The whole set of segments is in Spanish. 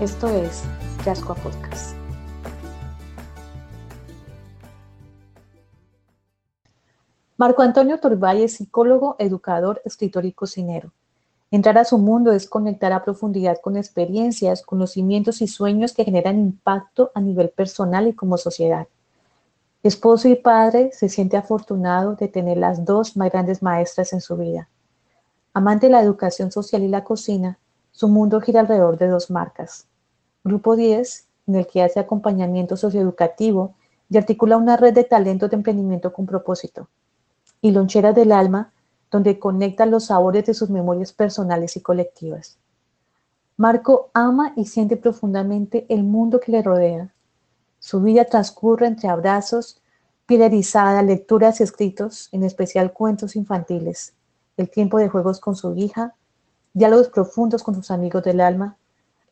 Esto es Yascoa Podcast. Marco Antonio Turbay es psicólogo, educador, escritor y cocinero. Entrar a su mundo es conectar a profundidad con experiencias, conocimientos y sueños que generan impacto a nivel personal y como sociedad. Esposo y padre, se siente afortunado de tener las dos más grandes maestras en su vida. Amante de la educación social y la cocina, su mundo gira alrededor de dos marcas. Grupo 10, en el que hace acompañamiento socioeducativo y articula una red de talentos de emprendimiento con propósito. Y Lonchera del Alma, donde conecta los sabores de sus memorias personales y colectivas. Marco ama y siente profundamente el mundo que le rodea. Su vida transcurre entre abrazos, piel erizada, lecturas y escritos, en especial cuentos infantiles, el tiempo de juegos con su hija, diálogos profundos con sus amigos del alma,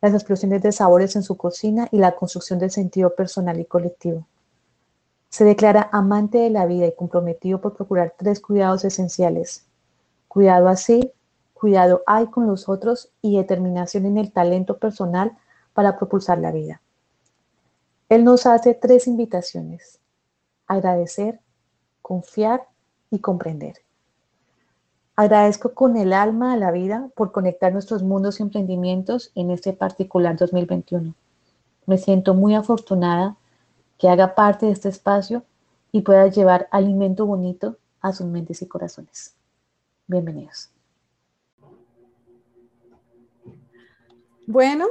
las explosiones de sabores en su cocina y la construcción del sentido personal y colectivo. Se declara amante de la vida y comprometido por procurar tres cuidados esenciales, Cuidado así, cuidado hay con los otros y determinación en el talento personal para propulsar la vida. Él nos hace tres invitaciones. Agradecer, confiar y comprender. Agradezco con el alma a la vida por conectar nuestros mundos y emprendimientos en este particular 2021. Me siento muy afortunada que haga parte de este espacio y pueda llevar alimento bonito a sus mentes y corazones. Bienvenidos. Bueno,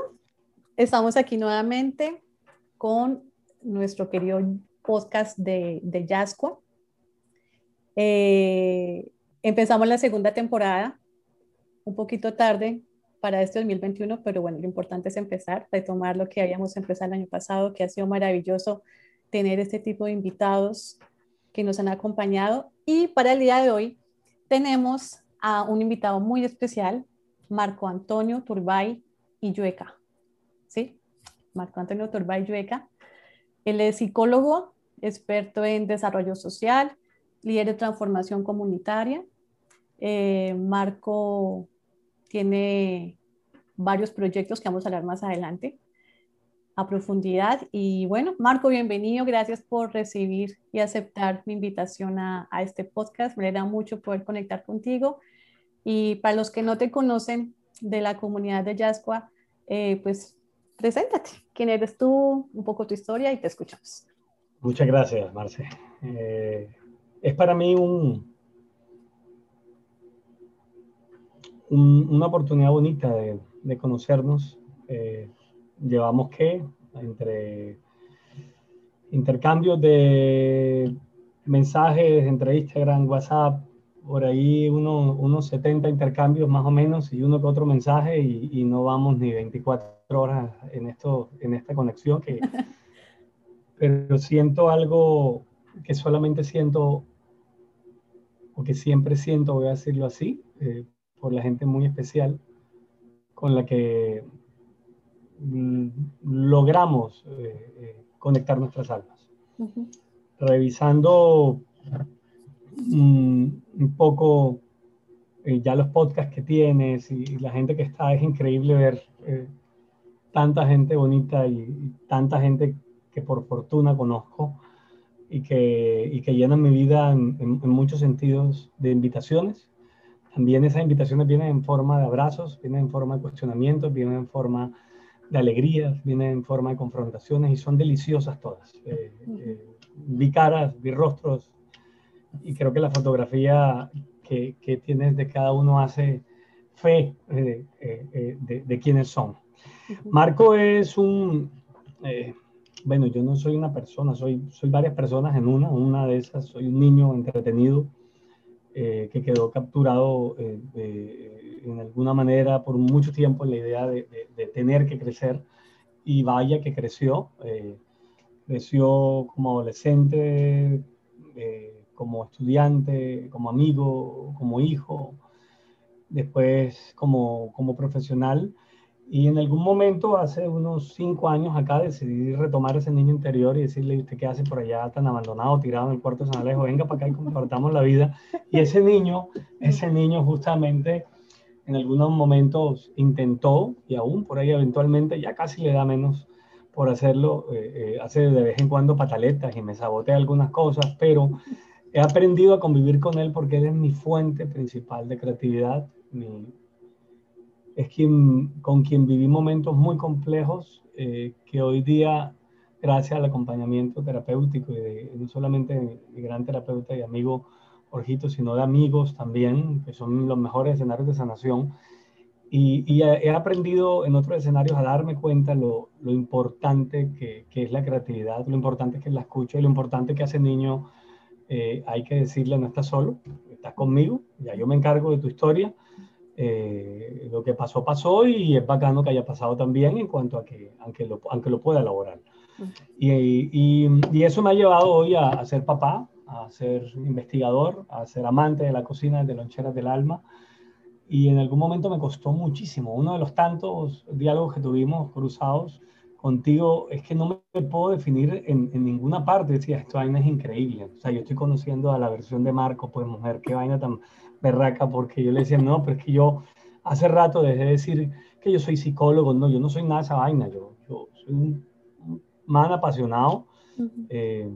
estamos aquí nuevamente con nuestro querido podcast de, de Yasco. Eh, empezamos la segunda temporada, un poquito tarde para este 2021, pero bueno, lo importante es empezar, retomar lo que habíamos empezado el año pasado, que ha sido maravilloso tener este tipo de invitados que nos han acompañado. Y para el día de hoy tenemos a un invitado muy especial, Marco Antonio Turbay y Yueca. ¿Sí? Marco Antonio Turbay Yueca. Él es psicólogo, experto en desarrollo social, líder de transformación comunitaria. Eh, Marco tiene varios proyectos que vamos a hablar más adelante a profundidad. Y bueno, Marco, bienvenido. Gracias por recibir y aceptar mi invitación a, este podcast. Me da mucho poder conectar contigo. Y para los que no te conocen de la comunidad de Yascua, eh, pues preséntate. ¿Quién eres tú? Un poco tu historia y te escuchamos. Muchas gracias, Marce. Eh, es para mí un, una oportunidad bonita de, de conocernos. Eh, llevamos que entre intercambios de mensajes entre Instagram, WhatsApp, por ahí uno, unos 70 intercambios más o menos y uno que otro mensaje y, no vamos ni 24 horas en, esto, en esta conexión, que, pero siento algo que solamente siento, o que siempre siento, voy a decirlo así, eh, por la gente muy especial con la que Mm, logramos eh, eh, conectar nuestras almas. Revisando mm, un poco eh, ya los podcasts que tienes y, la gente que está, es increíble ver tanta gente bonita y, tanta gente que por fortuna conozco y que, y que llenan mi vida en, en muchos sentidos de invitaciones. También esas invitaciones vienen en forma de abrazos, vienen en forma de cuestionamientos, vienen en forma de alegrías, vienen en forma de confrontaciones y son deliciosas todas. Eh, eh, vi caras, vi rostros y creo que la fotografía que, que tienes de cada uno hace fe eh, de, de, quiénes son. Marco es un, bueno, yo no soy una persona, soy, soy varias personas en una, una de esas soy un niño entretenido que quedó capturado en alguna manera por mucho tiempo en la idea de, tener que crecer y vaya que creció. Eh, creció como adolescente, eh, como estudiante, como amigo, como hijo, después como, como profesional. Y en algún momento, hace unos cinco años acá, decidí retomar ese niño interior y decirle, ¿usted qué hace por allá tan abandonado, tirado en el cuarto de San Alejo? Venga para acá y compartamos la vida. Y ese niño, ese niño justamente en algunos momentos intentó y aún por ahí eventualmente ya casi le da menos por hacerlo, eh, eh, hace de vez en cuando pataletas y me sabotea algunas cosas, pero he aprendido a convivir con él porque él es mi fuente principal de creatividad, mi, es quien, con quien viví momentos muy complejos eh, que hoy día, gracias al acompañamiento terapéutico y de, no solamente mi, gran terapeuta y amigo Jorgito, sino de amigos también, que son los mejores escenarios de sanación. Y, y he aprendido en otros escenarios a darme cuenta lo, lo importante que, que, es la creatividad, lo importante que la escucha y lo importante que hace niño. Eh, hay que decirle, no estás solo, estás conmigo, ya yo me encargo de tu historia eh, lo que pasó, pasó y es bacano que haya pasado también en cuanto a que, aunque lo, aunque lo pueda elaborar. Y, y, y, eso me ha llevado hoy a, a, ser papá, a ser investigador, a ser amante de la cocina de loncheras del alma. Y en algún momento me costó muchísimo. Uno de los tantos diálogos que tuvimos cruzados contigo es que no me puedo definir en, en ninguna parte. Decía, esta vaina es increíble. O sea, yo estoy conociendo a la versión de Marco, pues mujer, qué vaina tan berraca porque yo le decía, no, pero es que yo hace rato dejé de decir que yo soy psicólogo, no, yo no soy nada de esa vaina, yo, yo soy un man apasionado, eh,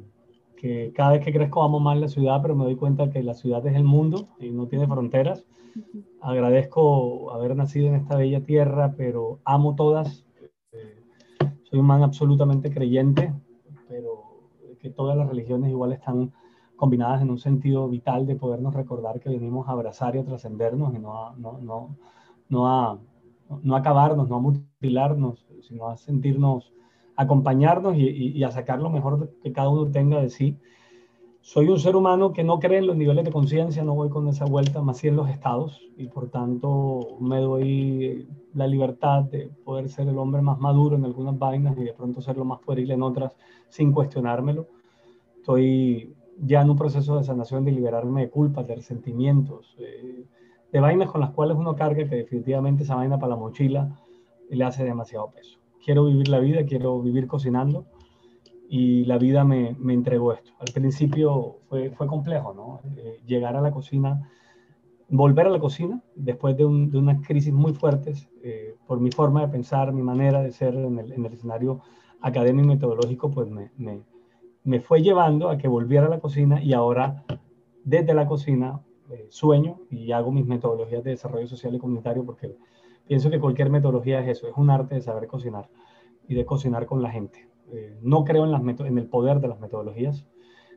que cada vez que crezco amo más la ciudad, pero me doy cuenta que la ciudad es el mundo y no tiene fronteras. Agradezco haber nacido en esta bella tierra, pero amo todas. Eh, soy un man absolutamente creyente, pero que todas las religiones igual están combinadas en un sentido vital de podernos recordar que venimos a abrazar y a trascendernos y no a, no, no, no a, no acabarnos, no a mutilarnos, sino a sentirnos, acompañarnos y, y, a sacar lo mejor que cada uno tenga de sí. Soy un ser humano que no cree en los niveles de conciencia, no voy con esa vuelta, más si en los estados, y por tanto me doy la libertad de poder ser el hombre más maduro en algunas vainas y de pronto ser lo más pueril en otras sin cuestionármelo. Estoy ya en un proceso de sanación de liberarme de culpas, de resentimientos, eh, de vainas con las cuales uno carga que definitivamente esa vaina para la mochila le hace demasiado peso. Quiero vivir la vida, quiero vivir cocinando y la vida me, me entregó esto. Al principio fue, fue complejo, ¿no? Eh, llegar a la cocina, volver a la cocina después de, un, de unas crisis muy fuertes eh, por mi forma de pensar, mi manera de ser en el, en el escenario académico y metodológico, pues me, me me fue llevando a que volviera a la cocina y ahora desde la cocina eh, sueño y hago mis metodologías de desarrollo social y comunitario porque pienso que cualquier metodología es eso, es un arte de saber cocinar y de cocinar con la gente. Eh, no creo en, las en el poder de las metodologías,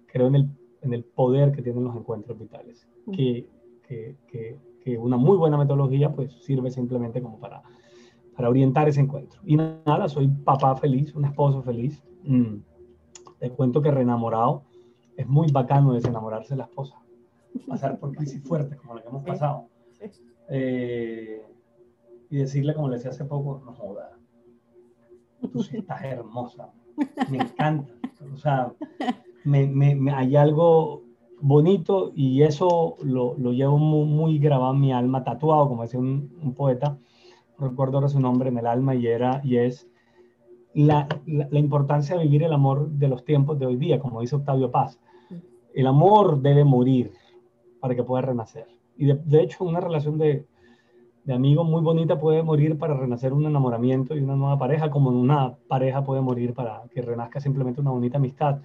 creo en el, en el poder que tienen los encuentros vitales, que, que, que, una muy buena metodología pues sirve simplemente como para, para orientar ese encuentro. Y nada, soy papá feliz, un esposo feliz. Mm te cuento que reenamorado es muy bacano desenamorarse de la esposa. Pasar por crisis fuertes como la que hemos pasado. Eh, y decirle, como le decía hace poco, no joda, tú sí estás hermosa, me encanta. O sea, me, me, hay algo bonito y eso lo, lo llevo muy, muy, grabado en mi alma, tatuado, como decía un, un poeta, recuerdo ahora su nombre, en el alma, y, era, y es la, la, importancia de vivir el amor de los tiempos de hoy día, como dice Octavio Paz. El amor debe morir para que pueda renacer. Y de, de hecho, una relación de, de amigos muy bonita puede morir para renacer un enamoramiento y una nueva pareja, como una pareja puede morir para que renazca simplemente una bonita amistad.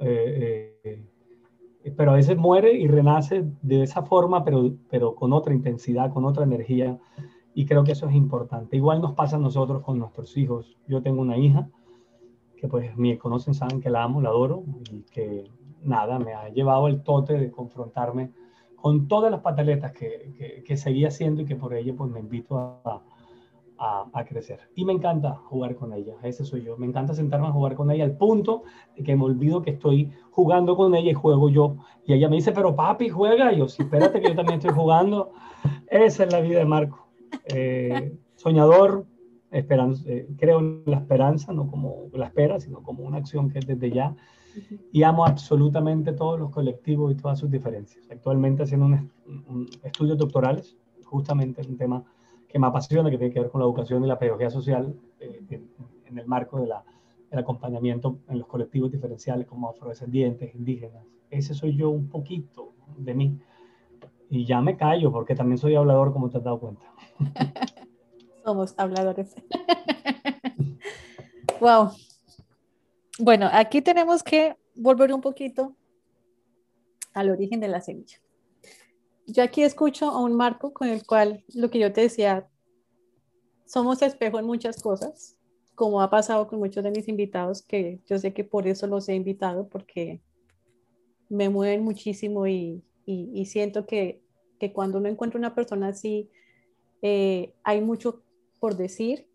Eh, eh, pero a veces muere y renace de esa forma, pero, pero con otra intensidad, con otra energía y creo que eso es importante. Igual nos pasa a nosotros con nuestros hijos. Yo tengo una hija que pues me conocen, saben que la amo, la adoro y que nada, me ha llevado el tote de confrontarme con todas las pataletas que, que, seguía haciendo y que por ello pues me invito a, a, a, crecer. Y me encanta jugar con ella, ese soy yo. Me encanta sentarme a jugar con ella al punto de que me olvido que estoy jugando con ella y juego yo. Y ella me dice, pero papi, juega. Y yo, sí, espérate que yo también estoy jugando. Esa es la vida de Marco. Eh, soñador, esperanza, eh, creo en la esperanza, no como la espera, sino como una acción que es desde ya. Y amo absolutamente todos los colectivos y todas sus diferencias. Actualmente haciendo un, estudios doctorales, justamente es un tema que me apasiona, que tiene que ver con la educación y la pedagogía social eh, en, el marco de del acompañamiento en los colectivos diferenciales como afrodescendientes, indígenas. Ese soy yo un poquito de mí. Y ya me callo porque también soy hablador, como te has dado cuenta. Somos habladores. wow. Bueno, aquí tenemos que volver un poquito al origen de la semilla. Yo aquí escucho a un marco con el cual lo que yo te decía, somos espejo en muchas cosas, como ha pasado con muchos de mis invitados, que yo sé que por eso los he invitado, porque me mueven muchísimo y, y, siento que, que, cuando uno encuentra una persona así, eh, hay mucho por decir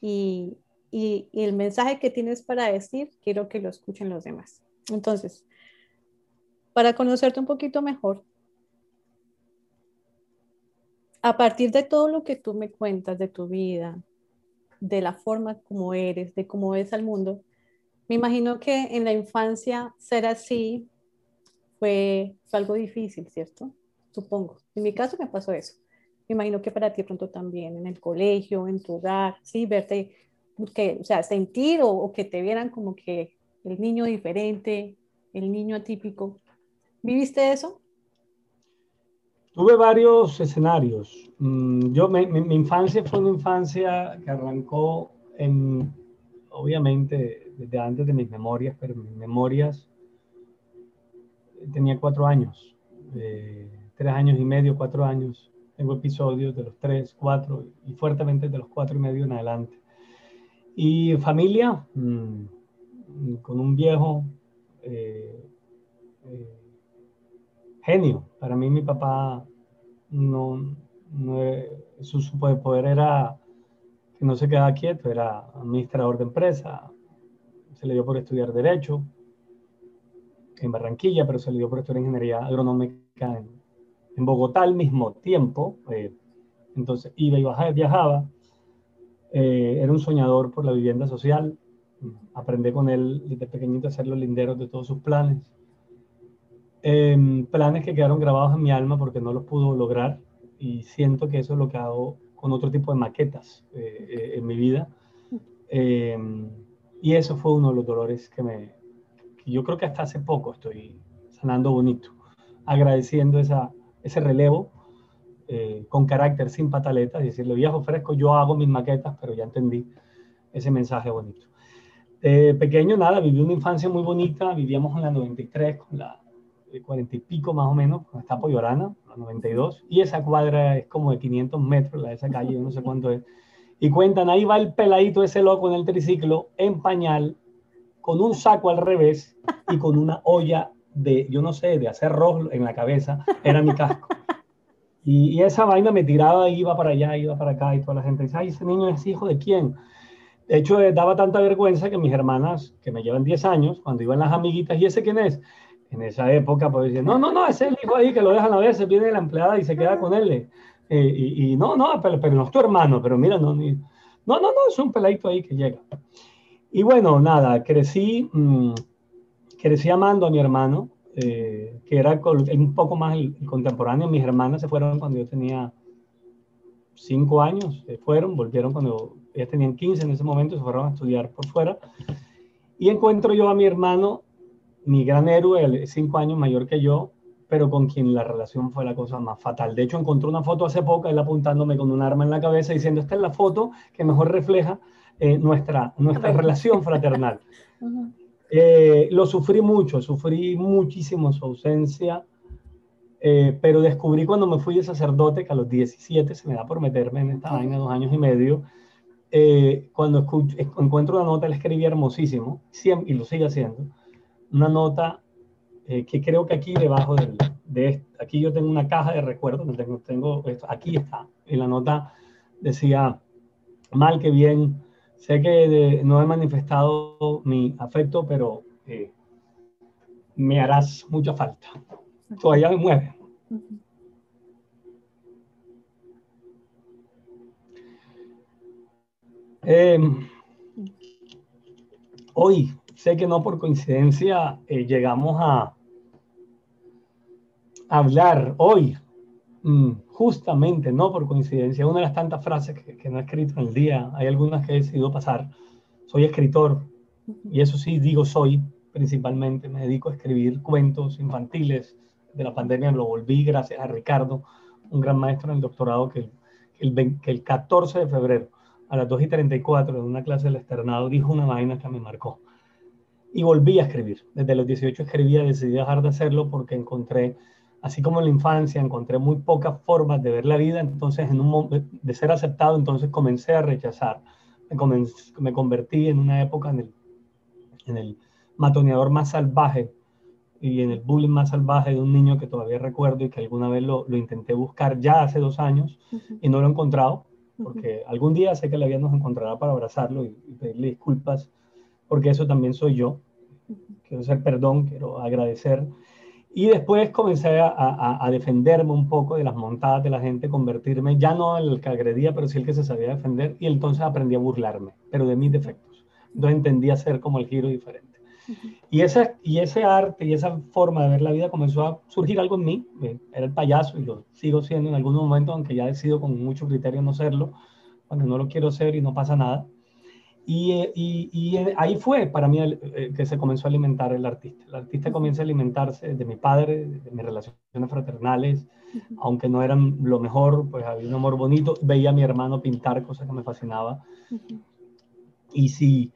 y, y, el mensaje que tienes para decir, quiero que lo escuchen los demás. Entonces, para conocerte un poquito mejor, a partir de todo lo que tú me cuentas de tu vida, de la forma como eres, de cómo ves al mundo, me imagino que en la infancia ser así fue, algo difícil, ¿cierto? Supongo. En mi caso me pasó eso. Me imagino que para ti pronto también, en el colegio, en tu hogar, sí, verte que, o sea, sentir o, que te vieran como que el niño diferente, el niño atípico. ¿Viviste eso? Tuve varios escenarios. Mm, yo, mi, mi, infancia fue una infancia que arrancó en, obviamente, desde antes de mis memorias, pero mis memorias tenía cuatro años, eh, tres años y medio, cuatro años. Tengo episodios de los tres, cuatro y fuertemente de los cuatro y medio en adelante. Y familia, mm, con un viejo eh, eh, genio. Para mí mi papá no, su superpoder era que no se quedaba quieto, era administrador de empresa, se le dio por estudiar derecho en Barranquilla, pero se le dio por estudiar ingeniería agronómica en, en Bogotá al mismo tiempo. Eh, entonces iba y bajaba, viajaba eh, era un soñador por la vivienda social. Aprendí con él desde pequeñito a hacer los linderos de todos sus planes. Em, planes que quedaron grabados en mi alma porque no los pudo lograr y siento que eso es lo que hago con otro tipo de maquetas eh, eh, en mi vida. Em, y eso fue uno de los dolores que me... Yo creo que hasta hace poco estoy sanando bonito, agradeciendo esa, ese relevo eh, con carácter, sin pataletas, decirle viejo fresco, yo hago mis maquetas, pero ya entendí ese mensaje bonito. pequeño, nada, viví una infancia muy bonita, vivíamos en la 93, con la 40 y pico más o menos, con esta la 92, y esa cuadra es como de 500 metros, la de esa calle, yo no sé cuánto es. Y cuentan, ahí va el peladito ese loco en el triciclo, en pañal, con un saco al revés y con una olla de, yo no sé, de hacer rojo en la cabeza, era mi casco. Y, esa vaina me tiraba, iba para allá, iba para acá, y toda la gente dice, ay, ese niño es hijo de quién. De hecho, eh, daba tanta vergüenza que mis hermanas, que me llevan 10 años, cuando iban las amiguitas, ¿y ese quién es? En esa época, pues decían, no, no, no, ese es el hijo ahí que lo dejan a veces, viene la empleada y se queda con él. Eh, y, no, no, pero, no es tu hermano, pero mira, no, no, no, no, es un peladito ahí que llega. Y bueno, nada, crecí, mm, crecí amando a mi hermano, eh, que era un poco más el, contemporáneo. Mis hermanas se fueron cuando yo tenía cinco años, se fueron, volvieron cuando ellas tenían 15 en ese momento, se fueron a estudiar por fuera. Y encuentro yo a mi hermano, mi gran héroe, cinco años mayor que yo, pero con quien la relación fue la cosa más fatal. De hecho, encontré una foto hace poco, él apuntándome con un arma en la cabeza, diciendo, esta es la foto que mejor refleja eh, nuestra, nuestra relación fraternal. Eh, lo sufrí mucho, sufrí muchísimo su ausencia, eh, pero descubrí cuando me fui de sacerdote, que a los 17 se me da por meterme en esta vaina, dos años y medio, eh, cuando encuentro una nota, él escribía hermosísimo, y lo sigue haciendo, una nota que creo que aquí debajo de aquí yo tengo una caja de recuerdos, tengo, tengo esto, aquí está, y la nota decía, mal que bien, Sé que de, no he manifestado mi afecto, pero eh, me harás mucha falta. Todavía me mueve. Em, hoy, sé que no por coincidencia eh, llegamos a hablar hoy. Mm justamente, no por coincidencia, una de las tantas frases que, que no he escrito en el día, hay algunas que he decidido pasar. Soy escritor, y eso sí digo soy, principalmente, me dedico a escribir cuentos infantiles. De la pandemia lo volví gracias a Ricardo, un gran maestro en el doctorado que el, que el 14 de febrero a las 2 y 34 en una clase del externado dijo una vaina que me marcó. Y volví a escribir. Desde los 18 escribía, decidí dejar de hacerlo porque encontré, así como en la infancia, encontré muy pocas formas de ver la vida, entonces en un de ser aceptado, entonces comencé a rechazar. Me, me convertí en una época en el, en el matoneador más salvaje y en el bullying más salvaje de un niño que todavía recuerdo y que alguna vez lo, lo intenté buscar ya hace dos años y no lo he encontrado porque algún día sé que la vida nos encontrará para abrazarlo y, pedirle disculpas, porque eso también soy yo. Quiero hacer perdón, quiero agradecer. Y después comencé a, a, defenderme un poco de las montadas de la gente, convertirme ya no el que agredía, pero sí el que se sabía defender, y entonces aprendí a burlarme, pero de mis defectos. Entonces entendí a ser como el giro diferente. Y, esa, y ese arte y esa forma de ver la vida comenzó a surgir algo en mí. Eh, era el payaso y lo sigo siendo en algunos momentos, aunque ya decido con mucho criterio no serlo, cuando no lo quiero ser y no pasa nada. Y, eh, y, y eh, ahí fue para mí que se comenzó a alimentar el artista. El artista comienza a alimentarse de mi padre, de mis relaciones fraternales, aunque no eran lo mejor, pues había un amor bonito. Veía a mi hermano pintar, cosa que me fascinaba. Y si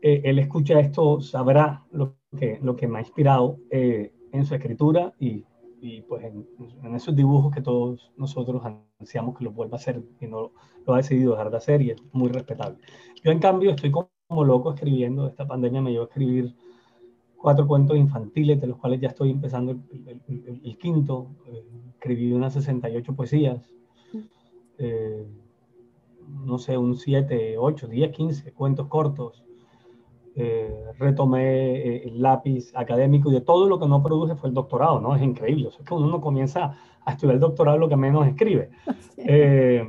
eh, él escucha esto, sabrá lo que, lo que me ha inspirado eh, en su escritura y, y pues en, en, esos dibujos que todos nosotros ansiamos que lo vuelva a hacer y no lo, ha decidido dejar de hacer y es muy respetable. Yo en cambio estoy como, loco escribiendo, esta pandemia me llevó a escribir cuatro cuentos infantiles, de los cuales ya estoy empezando el, el, quinto, eh, escribí unas 68 poesías, no sé, un 7, 8, 10, 15 cuentos cortos, eh, retomé eh, el lápiz académico y de todo lo que no produje fue el doctorado, ¿no? Es increíble. es que uno comienza a estudiar el doctorado lo que menos escribe. Eh,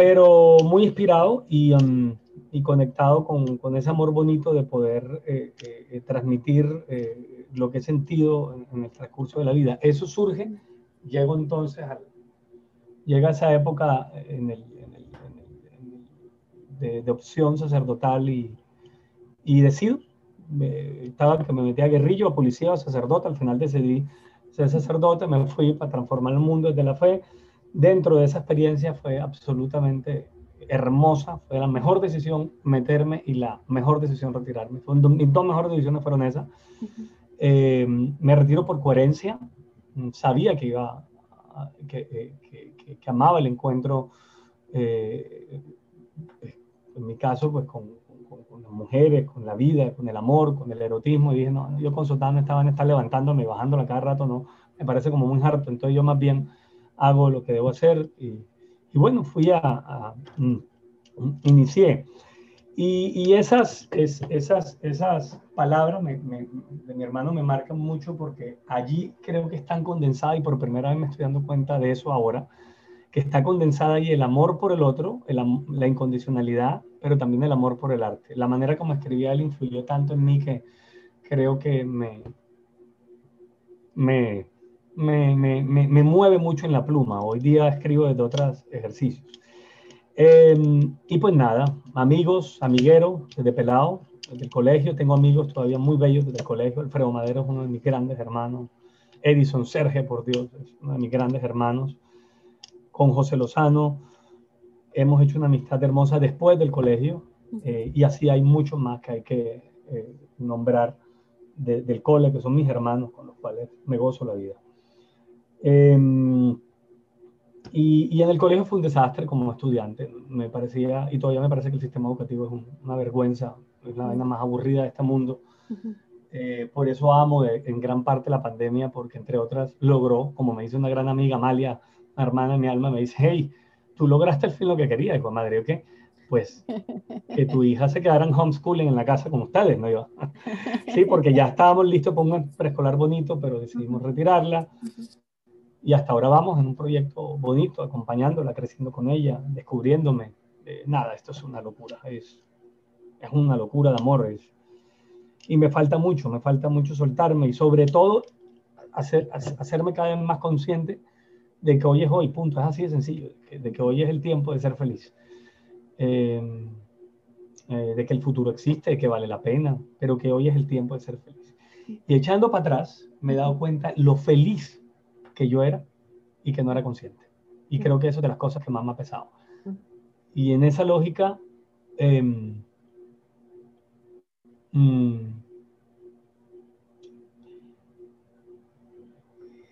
pero muy inspirado y, um, y conectado con, con, ese amor bonito de poder transmitir lo que he sentido en, el transcurso de la vida. Eso surge, llego entonces a, llega esa época en el, de, de opción sacerdotal y, y decido, estaba que me metía a guerrillo, a policía, a sacerdote, al final decidí ser sacerdote, me fui para transformar el mundo desde la fe. Dentro de esa experiencia fue absolutamente hermosa, fue la mejor decisión meterme y la mejor decisión retirarme. mis dos mejores decisiones fueron esas. Eh, me retiro por coherencia, sabía que iba, que, que, que, amaba el encuentro, eh, en mi caso, pues con, con, las mujeres, con la vida, con el amor, con el erotismo, y dije, no, yo con Sotana estaban estar levantándome, bajándola cada rato, no, me parece como muy harto, entonces yo más bien hago lo que debo hacer, y, y bueno, fui a, a mm, inicié. Y, y, esas, es, esas, esas palabras de mi hermano me marcan mucho porque allí creo que están condensadas y por primera vez me estoy dando cuenta de eso ahora, que está condensada ahí el amor por el otro, el, la incondicionalidad, pero también el amor por el arte. La manera como escribía él influyó tanto en mí que creo que me, me, me, me, me mueve mucho en la pluma. Hoy día escribo desde otros ejercicios. Em, y pues nada, amigos, amiguero, desde pelado, desde el colegio, tengo amigos todavía muy bellos desde el colegio. Alfredo Madero es uno de mis grandes hermanos. Edison Serge, por Dios, es uno de mis grandes hermanos. Con José Lozano, hemos hecho una amistad hermosa después del colegio eh, y así hay muchos más que hay que eh, nombrar del cole, que son mis hermanos con los cuales me gozo la vida. Em, y, y, en el colegio fue un desastre como estudiante. Me parecía, y todavía me parece que el sistema educativo es una vergüenza, es la vaina más aburrida de este mundo. Eh, por eso amo en gran parte la pandemia, porque entre otras logró, como me dice una gran amiga, Amalia, hermana de mi alma, me dice, hey, tú lograste al fin lo que querías. Y pues, madre, ¿qué? Pues que tu hija se quedara en homeschooling en la casa con ustedes, ¿no? Yo, sí, porque ya estábamos listos para un preescolar bonito, pero decidimos retirarla. Y hasta ahora vamos en un proyecto bonito, acompañándola, creciendo con ella, descubriéndome, eh, nada, esto es una locura, es, es una locura de amor. y me falta mucho, me falta mucho soltarme y sobre todo hacer, hacerme cada vez más consciente de que hoy es hoy, punto, es así de sencillo, de que hoy es el tiempo de ser feliz. Eh, eh, de que el futuro existe, de que vale la pena, pero que hoy es el tiempo de ser feliz. Y echando para atrás, me he dado cuenta lo feliz que yo era y que no era consciente. Y creo que eso es de las cosas que más me ha pesado. Y en esa lógica, mm,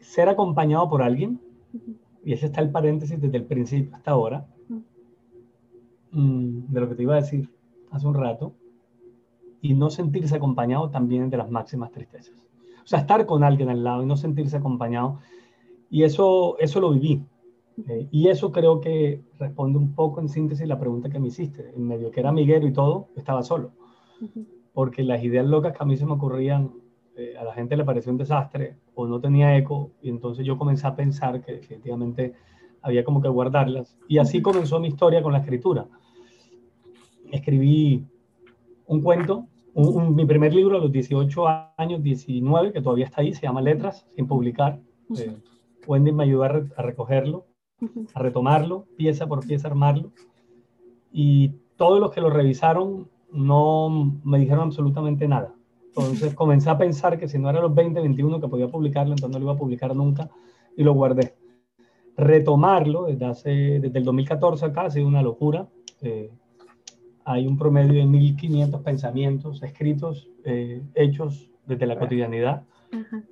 ser acompañado por alguien, y ese está el paréntesis desde el principio hasta ahora, mm, de lo que te iba a decir hace un rato, y no sentirse acompañado también es de las máximas tristezas. O sea, estar con alguien al lado y no sentirse acompañado, y eso, eso lo viví. Eh, y eso creo que responde un poco en síntesis la pregunta que me hiciste. En medio que era amiguero y todo, estaba solo. Porque las ideas locas que a mí se me ocurrían, eh, a la gente le pareció un desastre o no tenía eco. Y entonces yo comencé a pensar que efectivamente había como que guardarlas. Y así comenzó mi historia con la escritura. Escribí un cuento, mi primer libro a los 18 años, 19, que todavía está ahí, se llama Letras, sin publicar. Eh, Wendy me ayudó a recogerlo a retomarlo, pieza por pieza armarlo. Y todos los que lo revisaron no me dijeron absolutamente nada. Entonces comencé a pensar que si no era los 20, 21 que podía publicarlo, entonces no lo iba a publicar nunca y lo guardé. Retomarlo desde, hace, desde el 2014 acá ha sido una locura. Eh, hay un promedio de 1500 pensamientos escritos, eh, hechos desde la cotidianidad.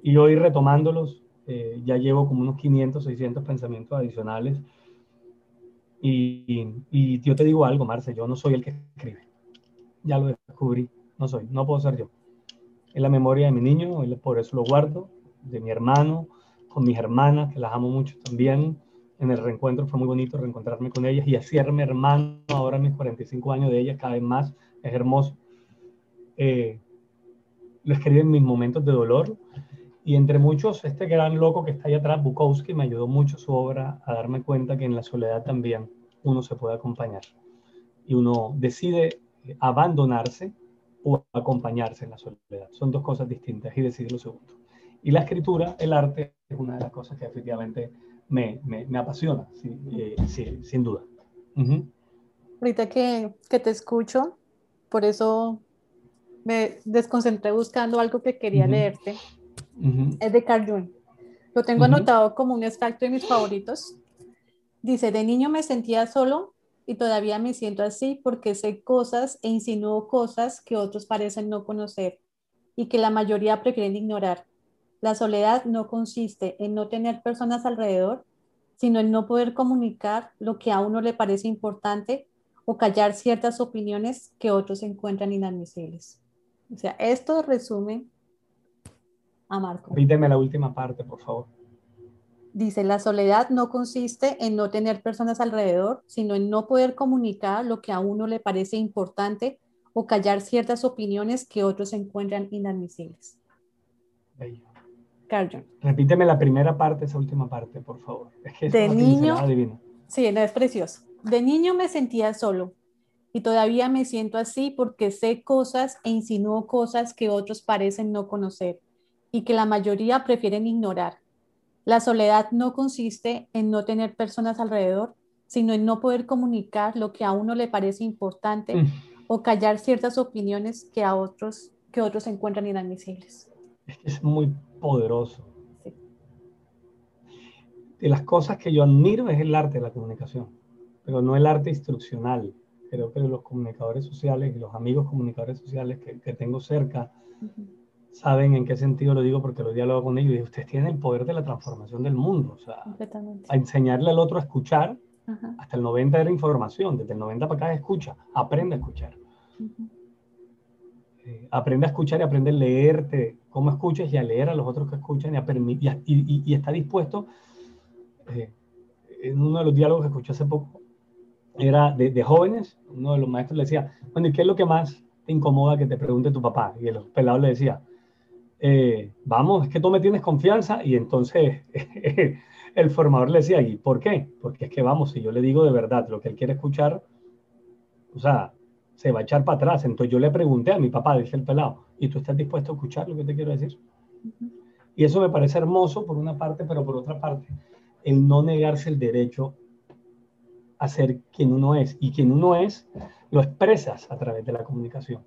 Y hoy retomándolos, eh, ya llevo como unos 500, 600 pensamientos adicionales. Y, y, yo te digo algo, Marce, yo no soy el que escribe. Ya lo descubrí, no soy, no puedo ser yo. Es la memoria de mi niño, por eso lo guardo, de mi hermano, con mis hermanas, que las amo mucho también. En el reencuentro fue muy bonito reencontrarme con ellas y hacerme hermano ahora mis 45 años de ellas cada vez más, es hermoso. Eh, lo escribo en mis momentos de dolor, y entre muchos, este gran loco que está ahí atrás, Bukowski, me ayudó mucho su obra a darme cuenta que en la soledad también uno se puede acompañar. Y uno decide abandonarse o acompañarse en la soledad. Son dos cosas distintas y decide lo segundo. Y la escritura, el arte, es una de las cosas que efectivamente me, me, me apasiona, eh, sin duda. Ahorita que, que, te escucho, por eso me desconcentré buscando algo que quería leerte es de Carl Jung. Lo tengo anotado como un extracto de mis favoritos. Dice, de niño me sentía solo y todavía me siento así porque sé cosas e insinúo cosas que otros parecen no conocer y que la mayoría prefieren ignorar. La soledad no consiste en no tener personas alrededor, sino en no poder comunicar lo que a uno le parece importante o callar ciertas opiniones que otros encuentran inadmisibles. O sea, esto resume a Marco. Repíteme la última parte, por favor. Dice, la soledad no consiste en no tener personas alrededor, sino en no poder comunicar lo que a uno le parece importante o callar ciertas opiniones que otros encuentran inadmisibles. Bello. Repíteme la primera parte, esa última parte, por favor. de niño, sí, no, es precioso. De niño me sentía solo y todavía me siento así porque sé cosas e insinúo cosas que otros parecen no conocer y que la mayoría prefieren ignorar. La soledad no consiste en no tener personas alrededor, sino en no poder comunicar lo que a uno le parece importante mm. o callar ciertas opiniones que a otros que otros encuentran inadmisibles. Es que es muy poderoso. De las cosas que yo admiro es el arte de la comunicación, pero no el arte instruccional. Creo que los comunicadores sociales y los amigos comunicadores sociales que, tengo cerca saben en qué sentido lo digo porque lo diálogo con ellos y ustedes tienen el poder de la transformación del mundo, o sea, a enseñarle al otro a escuchar, hasta el 90 era información, desde el 90 para acá es escucha, aprende a escuchar. Eh, aprende a escuchar y aprende a leerte cómo escuchas y a leer a los otros que escuchan y, a y, y, está dispuesto, eh, en uno de los diálogos que escuché hace poco, era de, de, jóvenes, uno de los maestros le decía, bueno, ¿y qué es lo que más te incomoda que te pregunte tu papá? Y el pelado le decía, eh, vamos, es que tú me tienes confianza y entonces el formador le decía, ¿y por qué? Porque es que vamos, si yo le digo de verdad lo que él quiere escuchar, O sea, se va a echar para atrás. Entonces yo le pregunté a mi papá, dice el pelado, ¿y tú estás dispuesto a escuchar lo que te quiero decir? Y eso me parece hermoso por una parte, pero por otra parte, el no negarse el derecho a ser quien uno es. Y quien uno es, lo expresas a través de la comunicación.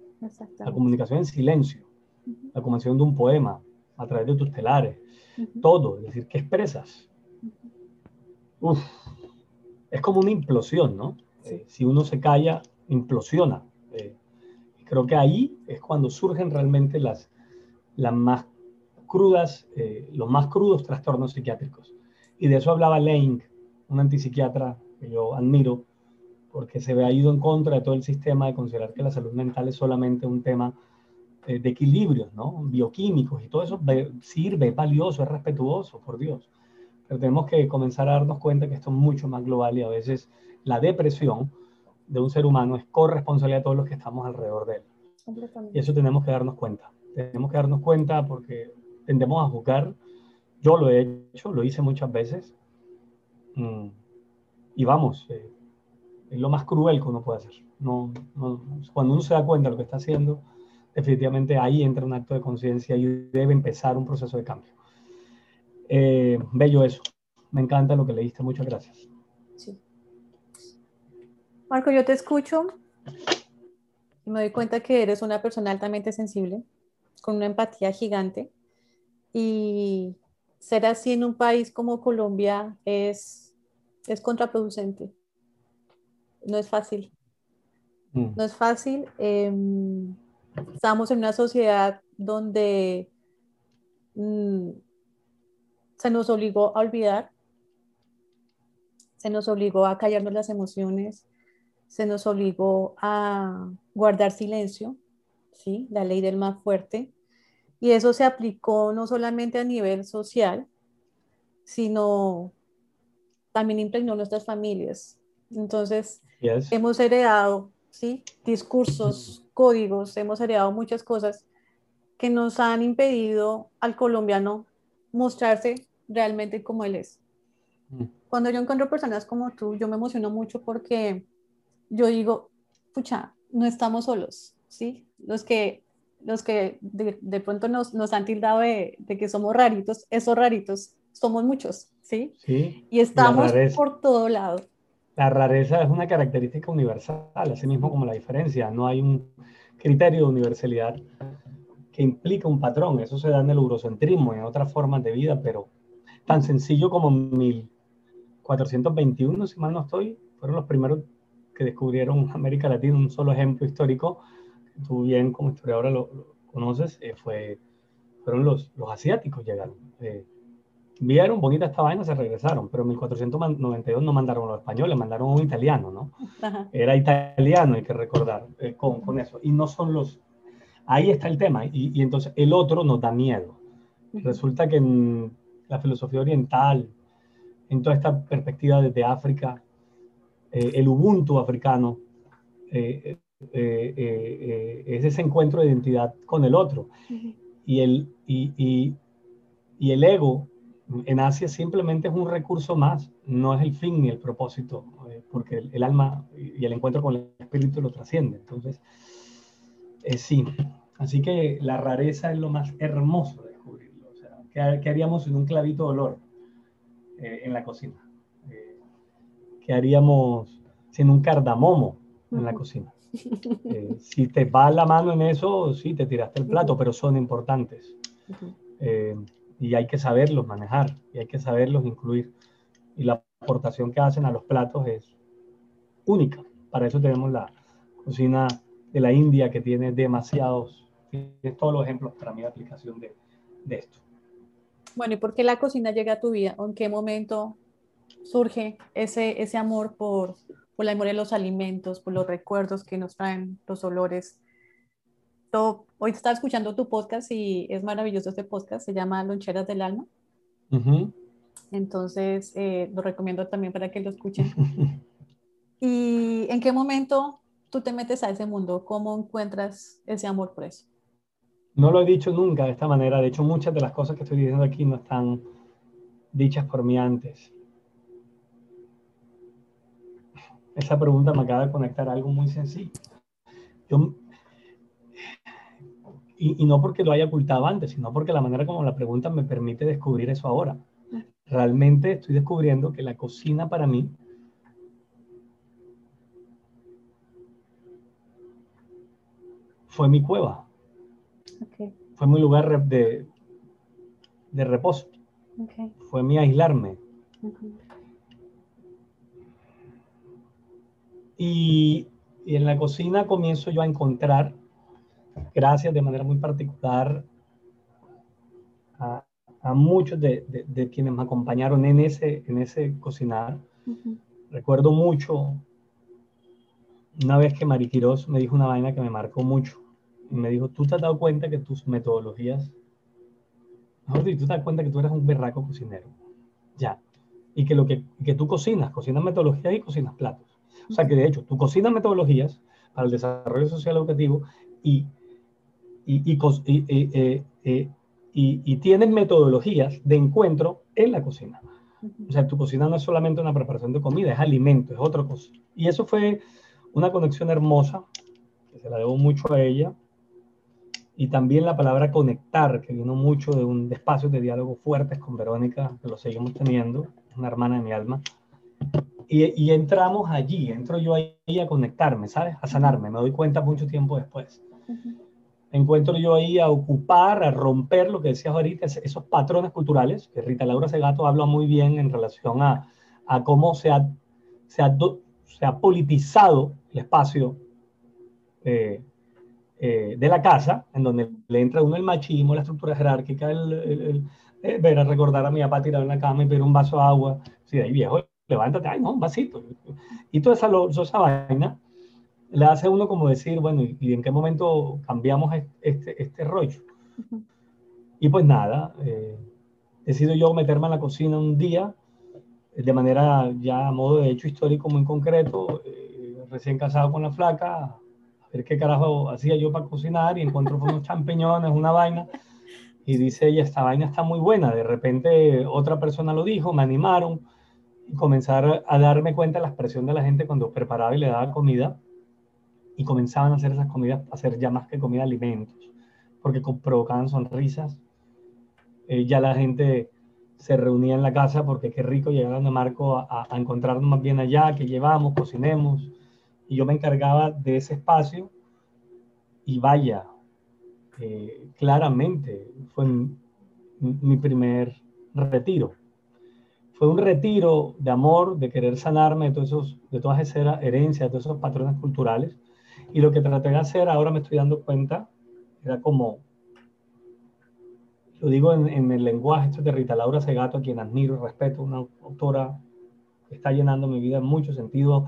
La comunicación en silencio, la comunicación de un poema, a través de tus telares, todo, es decir, ¿qué expresas? Uf, es como una implosión, ¿no? Eh, si uno se calla, implosiona. Eh, creo que ahí es cuando surgen realmente las, las más crudas, eh, los más crudos trastornos psiquiátricos. Y de eso hablaba Lane, un antipsiquiatra que yo admiro, porque se ve ha ido en contra de todo el sistema de considerar que la salud mental es solamente un tema de equilibrios, ¿no? Bioquímicos y todo eso sirve, es valioso, es respetuoso, por Dios. Pero tenemos que comenzar a darnos cuenta que esto es mucho más global y a veces la depresión de un ser humano es corresponsabilidad de todos los que estamos alrededor de él. Y eso tenemos que darnos cuenta. Tenemos que darnos cuenta porque tendemos a juzgar. Yo lo he hecho, lo hice muchas veces. Mm, y vamos, eh, es lo más cruel que uno puede hacer. No, cuando uno se da cuenta de lo que está haciendo, definitivamente ahí entra un acto de conciencia y debe empezar un proceso de cambio. Eh, bello eso. Me encanta lo que leíste. Muchas gracias. Sí. Marco, yo te escucho y me doy cuenta que eres una persona altamente sensible, con una empatía gigante. Y ser así en un país como Colombia es, es contraproducente. No es fácil. Mm. No es fácil. Em, estamos en una sociedad donde mm, se nos obligó a olvidar, se nos obligó a callarnos las emociones, se nos obligó a guardar silencio, ¿sí? la ley del más fuerte, y eso se aplicó no solamente a nivel social, sino también impregnó nuestras familias. Entonces, hemos heredado ¿sí? discursos, códigos, hemos heredado muchas cosas que nos han impedido al colombiano mostrarse realmente como él es. Mm. Cuando yo encuentro personas como tú, yo me emociono mucho porque yo digo, pucha, no estamos solos, ¿sí? Los que, los que de, pronto nos, nos, han tildado de, que somos raritos, esos raritos, somos muchos, ¿sí? Sí. Y estamos por todo lado. La rareza es una característica universal, así mismo como la diferencia. No hay un criterio de universalidad que implica un patrón. Eso se da en el eurocentrismo y en otras formas de vida, pero tan sencillo como 1421, si mal no estoy, fueron los primeros que descubrieron América Latina. Un solo ejemplo histórico, tú bien como historiadora lo, conoces, eh, fue, fueron los, los asiáticos llegaron. Eh, vieron bonita esta vaina, se regresaron, pero en 1492 no mandaron a los españoles, mandaron a un italiano, ¿no? Era italiano, hay que recordar, eh, con, con, eso. Y no son los... Ahí está el tema, y, y entonces el otro nos da miedo. Resulta que en la filosofía oriental, en toda esta perspectiva desde África, eh, el Ubuntu africano eh, es ese encuentro de identidad con el otro. y, el, y, y, y el ego en Asia simplemente es un recurso más, no es el fin ni el propósito, eh, porque el, alma y el encuentro con el espíritu lo trasciende. Entonces, eh, sí, así que la rareza es lo más hermoso de descubrirlo. O sea, ¿qué, haríamos en un clavito de olor eh, en la cocina? ¿Qué haríamos sin un cardamomo en la cocina? si te va la mano en eso, sí, te tiraste el plato, pero son importantes y hay que saberlos manejar y hay que saberlos incluir. Y la aportación que hacen a los platos es única. Para eso tenemos la cocina de la India que tiene demasiados, todos los ejemplos para mi aplicación de, de esto. Bueno, ¿y por qué la cocina llega a tu vida? ¿En qué momento surge ese, ese amor por, por la memoria de los alimentos, por los recuerdos que nos traen los olores? Hoy estaba escuchando tu podcast y es maravilloso este podcast, se llama Loncheras del Alma. Entonces, eh, lo recomiendo también para que lo escuchen. ¿Y en qué momento tú te metes a ese mundo? ¿Cómo encuentras ese amor por eso? No lo he dicho nunca de esta manera. De hecho, muchas de las cosas que estoy diciendo aquí no están dichas por mí antes. esa pregunta me acaba de conectar a algo muy sencillo. Yo, y, y, no porque lo haya ocultado antes, sino porque la manera como la pregunta me permite descubrir eso ahora. Realmente estoy descubriendo que la cocina para mí fue mi cueva. Fue mi lugar de, de reposo. Fue mi aislarme. y, y, en la cocina comienzo yo a encontrar, gracias de manera muy particular a, a muchos de, de, de, quienes me acompañaron en ese, en ese cocinar. Recuerdo mucho una vez que Mariquiros me dijo una vaina que me marcó mucho. Y me dijo, tú te has dado cuenta que tus metodologías, mejor dicho, tú te das cuenta que tú eres un berraco cocinero. Ya. Y que lo que, que tú cocinas, cocinas metodologías y cocinas platos. O sea que de hecho, tú cocinas metodologías para el desarrollo social educativo y, y, y, y, eh, y tienes metodologías de encuentro en la cocina. O sea, tu cocina no es solamente una preparación de comida, es alimento, es otra cosa. Y eso fue una conexión hermosa, que se la debo mucho a ella, y también la palabra conectar, que vino mucho de un de espacios de diálogo fuertes con Verónica, que lo seguimos teniendo, una hermana de mi alma. Y, y, entramos allí, entro yo ahí a conectarme, ¿sabes? A sanarme, me doy cuenta mucho tiempo después. Uh -huh. Encuentro yo ahí a ocupar, a romper lo que decías ahorita, esos patrones culturales, que Rita Laura Segato habla muy bien en relación a, a cómo se ha, se ha se ha politizado el espacio eh, eh, de la casa, en donde le entra uno el machismo, la estructura jerárquica, el, el, el, eh, ver a recordar a mi papá tirado en la cama y pedir un vaso de agua. Sí, ahí viejo, levántate, ay, no, un vasito. Y toda esa, toda esa vaina le hace a uno como decir, bueno, ¿y, y en qué momento cambiamos este, este rollo? Uh -huh. Y pues nada, eh, decido yo meterme en la cocina un día de manera ya a modo de hecho histórico muy concreto, eh, recién casado con la flaca, a ver qué carajo hacía yo para cocinar y encuentro unos champiñones, una vaina, y dice ella, esta vaina está muy buena, de repente otra persona lo dijo, me animaron, y comenzar a darme cuenta de la expresión de la gente cuando preparaba y le daba comida, y comenzaban a hacer esas comidas, a hacer ya más que comida, alimentos, porque provocaban sonrisas, eh, ya la gente se reunía en la casa porque qué rico llegar a Marco a, a, encontrarnos más bien allá, que llevamos, cocinemos. Y yo me encargaba de ese espacio y vaya, eh, claramente fue mi, primer retiro. Fue un retiro de amor, de querer sanarme de, todos esos, de todas esas herencias, de todos esos patrones culturales. Y lo que traté de hacer, ahora me estoy dando cuenta, era como lo digo en, en, el lenguaje esto de Rita Laura Segato, a quien admiro y respeto, una autora que está llenando mi vida en muchos sentidos.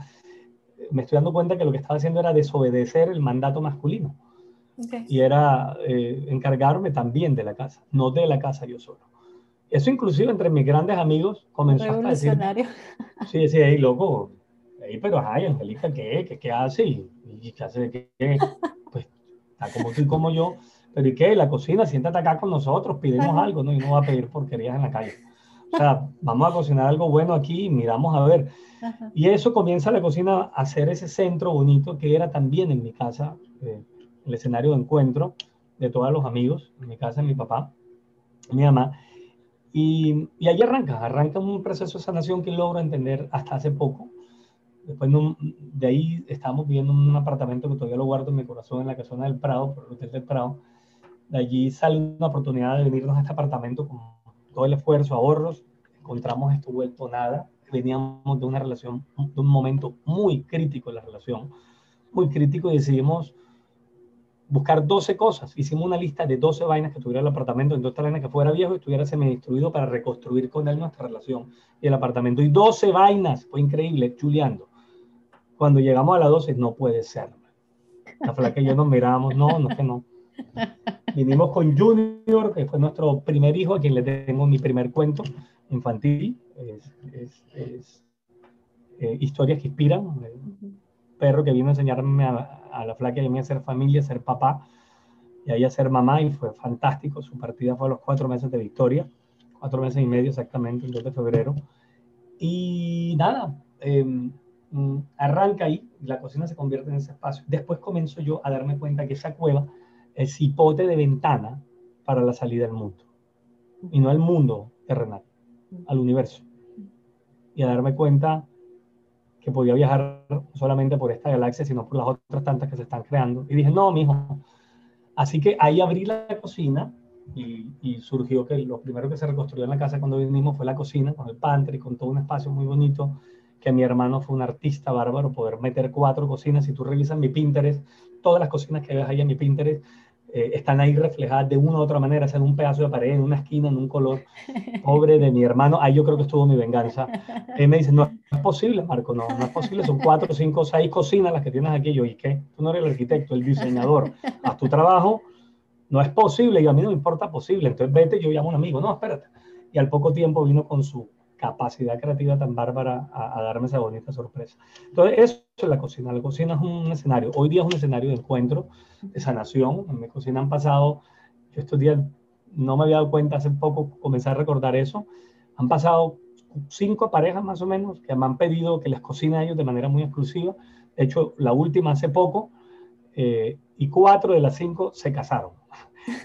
Me estoy dando cuenta que lo que estaba haciendo era desobedecer el mandato masculino. Okay. Y era eh, encargarme también de la casa, no de la casa yo solo. Eso inclusive entre mis grandes amigos comenzó a decir... Sí, sí, ahí loco. Ahí, pero ay, Angélica, ¿qué? ¿Qué, qué hace? ¿Y qué hace? ¿Qué? Pues está como tú y como yo pero ¿y qué? La cocina, siéntate acá con nosotros, pidemos algo, ¿no? Y no va a pedir porquerías en la calle. O sea, vamos a cocinar algo bueno aquí y miramos a ver. Ajá. Y eso comienza la cocina a ser ese centro bonito que era también en mi casa, eh, el escenario de encuentro de todos los amigos, en mi casa, mi papá, mi mamá. Y, y ahí arranca, arranca un proceso de sanación que logro entender hasta hace poco. Después de ahí estamos viviendo en un apartamento que todavía lo guardo en mi corazón en la casona del Prado, por el Hotel del Prado de allí sale una oportunidad de venirnos a este apartamento con todo el esfuerzo, ahorros, encontramos esto vuelto nada, veníamos de una relación, de un momento muy crítico en la relación, muy crítico y decidimos buscar 12 cosas. Hicimos una lista de 12 vainas que tuviera el apartamento, en dos vainas que fuera viejo y estuviera semi-destruido para reconstruir con él nuestra relación y el apartamento. Y 12 vainas, fue increíble, chuleando. Cuando llegamos a las 12, no puede ser. La flaca y yo nos mirábamos, no, no, que no. Vinimos con Junior, que fue nuestro primer hijo, a quien le tengo mi primer cuento infantil. Es, es, es eh, historias que inspiran. Un perro que vino a enseñarme a, a, la flaca y a mí a ser familia, a ser papá y ahí a ser mamá y fue fantástico. Su partida fue a los cuatro meses de victoria, cuatro meses y medio exactamente, el 2 de febrero. Y nada, eh, mm, arranca ahí, la cocina se convierte en ese espacio. Después comienzo yo a darme cuenta que esa cueva es hipote de ventana para la salida del mundo. Y no al mundo terrenal, al universo. Y a darme cuenta que podía viajar solamente por esta galaxia, sino por las otras tantas que se están creando. Y dije, no, mijo. Así que ahí abrí la cocina y, surgió que lo primero que se reconstruyó en la casa cuando vinimos fue la cocina, con el pantry, con todo un espacio muy bonito, que mi hermano fue un artista bárbaro, poder meter cuatro cocinas. Si tú revisas mi Pinterest, todas las cocinas que ves ahí en mi Pinterest eh, están ahí reflejadas de una u otra manera, sea en un pedazo de pared, en una esquina, en un color. Pobre de mi hermano, ahí yo creo que estuvo mi venganza. Él me dice, no, es posible, Marco, no, no es posible, son cuatro, cinco, seis cocinas las que tienes aquí. Yo, ¿y qué? Tú no eres el arquitecto, el diseñador, haz tu trabajo, no es posible, y a mí no me importa posible, entonces vete, yo llamo a un amigo, no, espérate. Y al poco tiempo vino con su capacidad creativa tan bárbara a, darme esa bonita sorpresa. Entonces, eso es la cocina. La cocina es un escenario. Hoy día es un escenario de encuentro, de sanación. En mi cocina han pasado, yo estos días no me había dado cuenta, hace poco comencé a recordar eso. Han pasado cinco parejas más o menos que me han pedido que les cocine a ellos de manera muy exclusiva. De hecho, la última hace poco, eh, y cuatro de las cinco se casaron.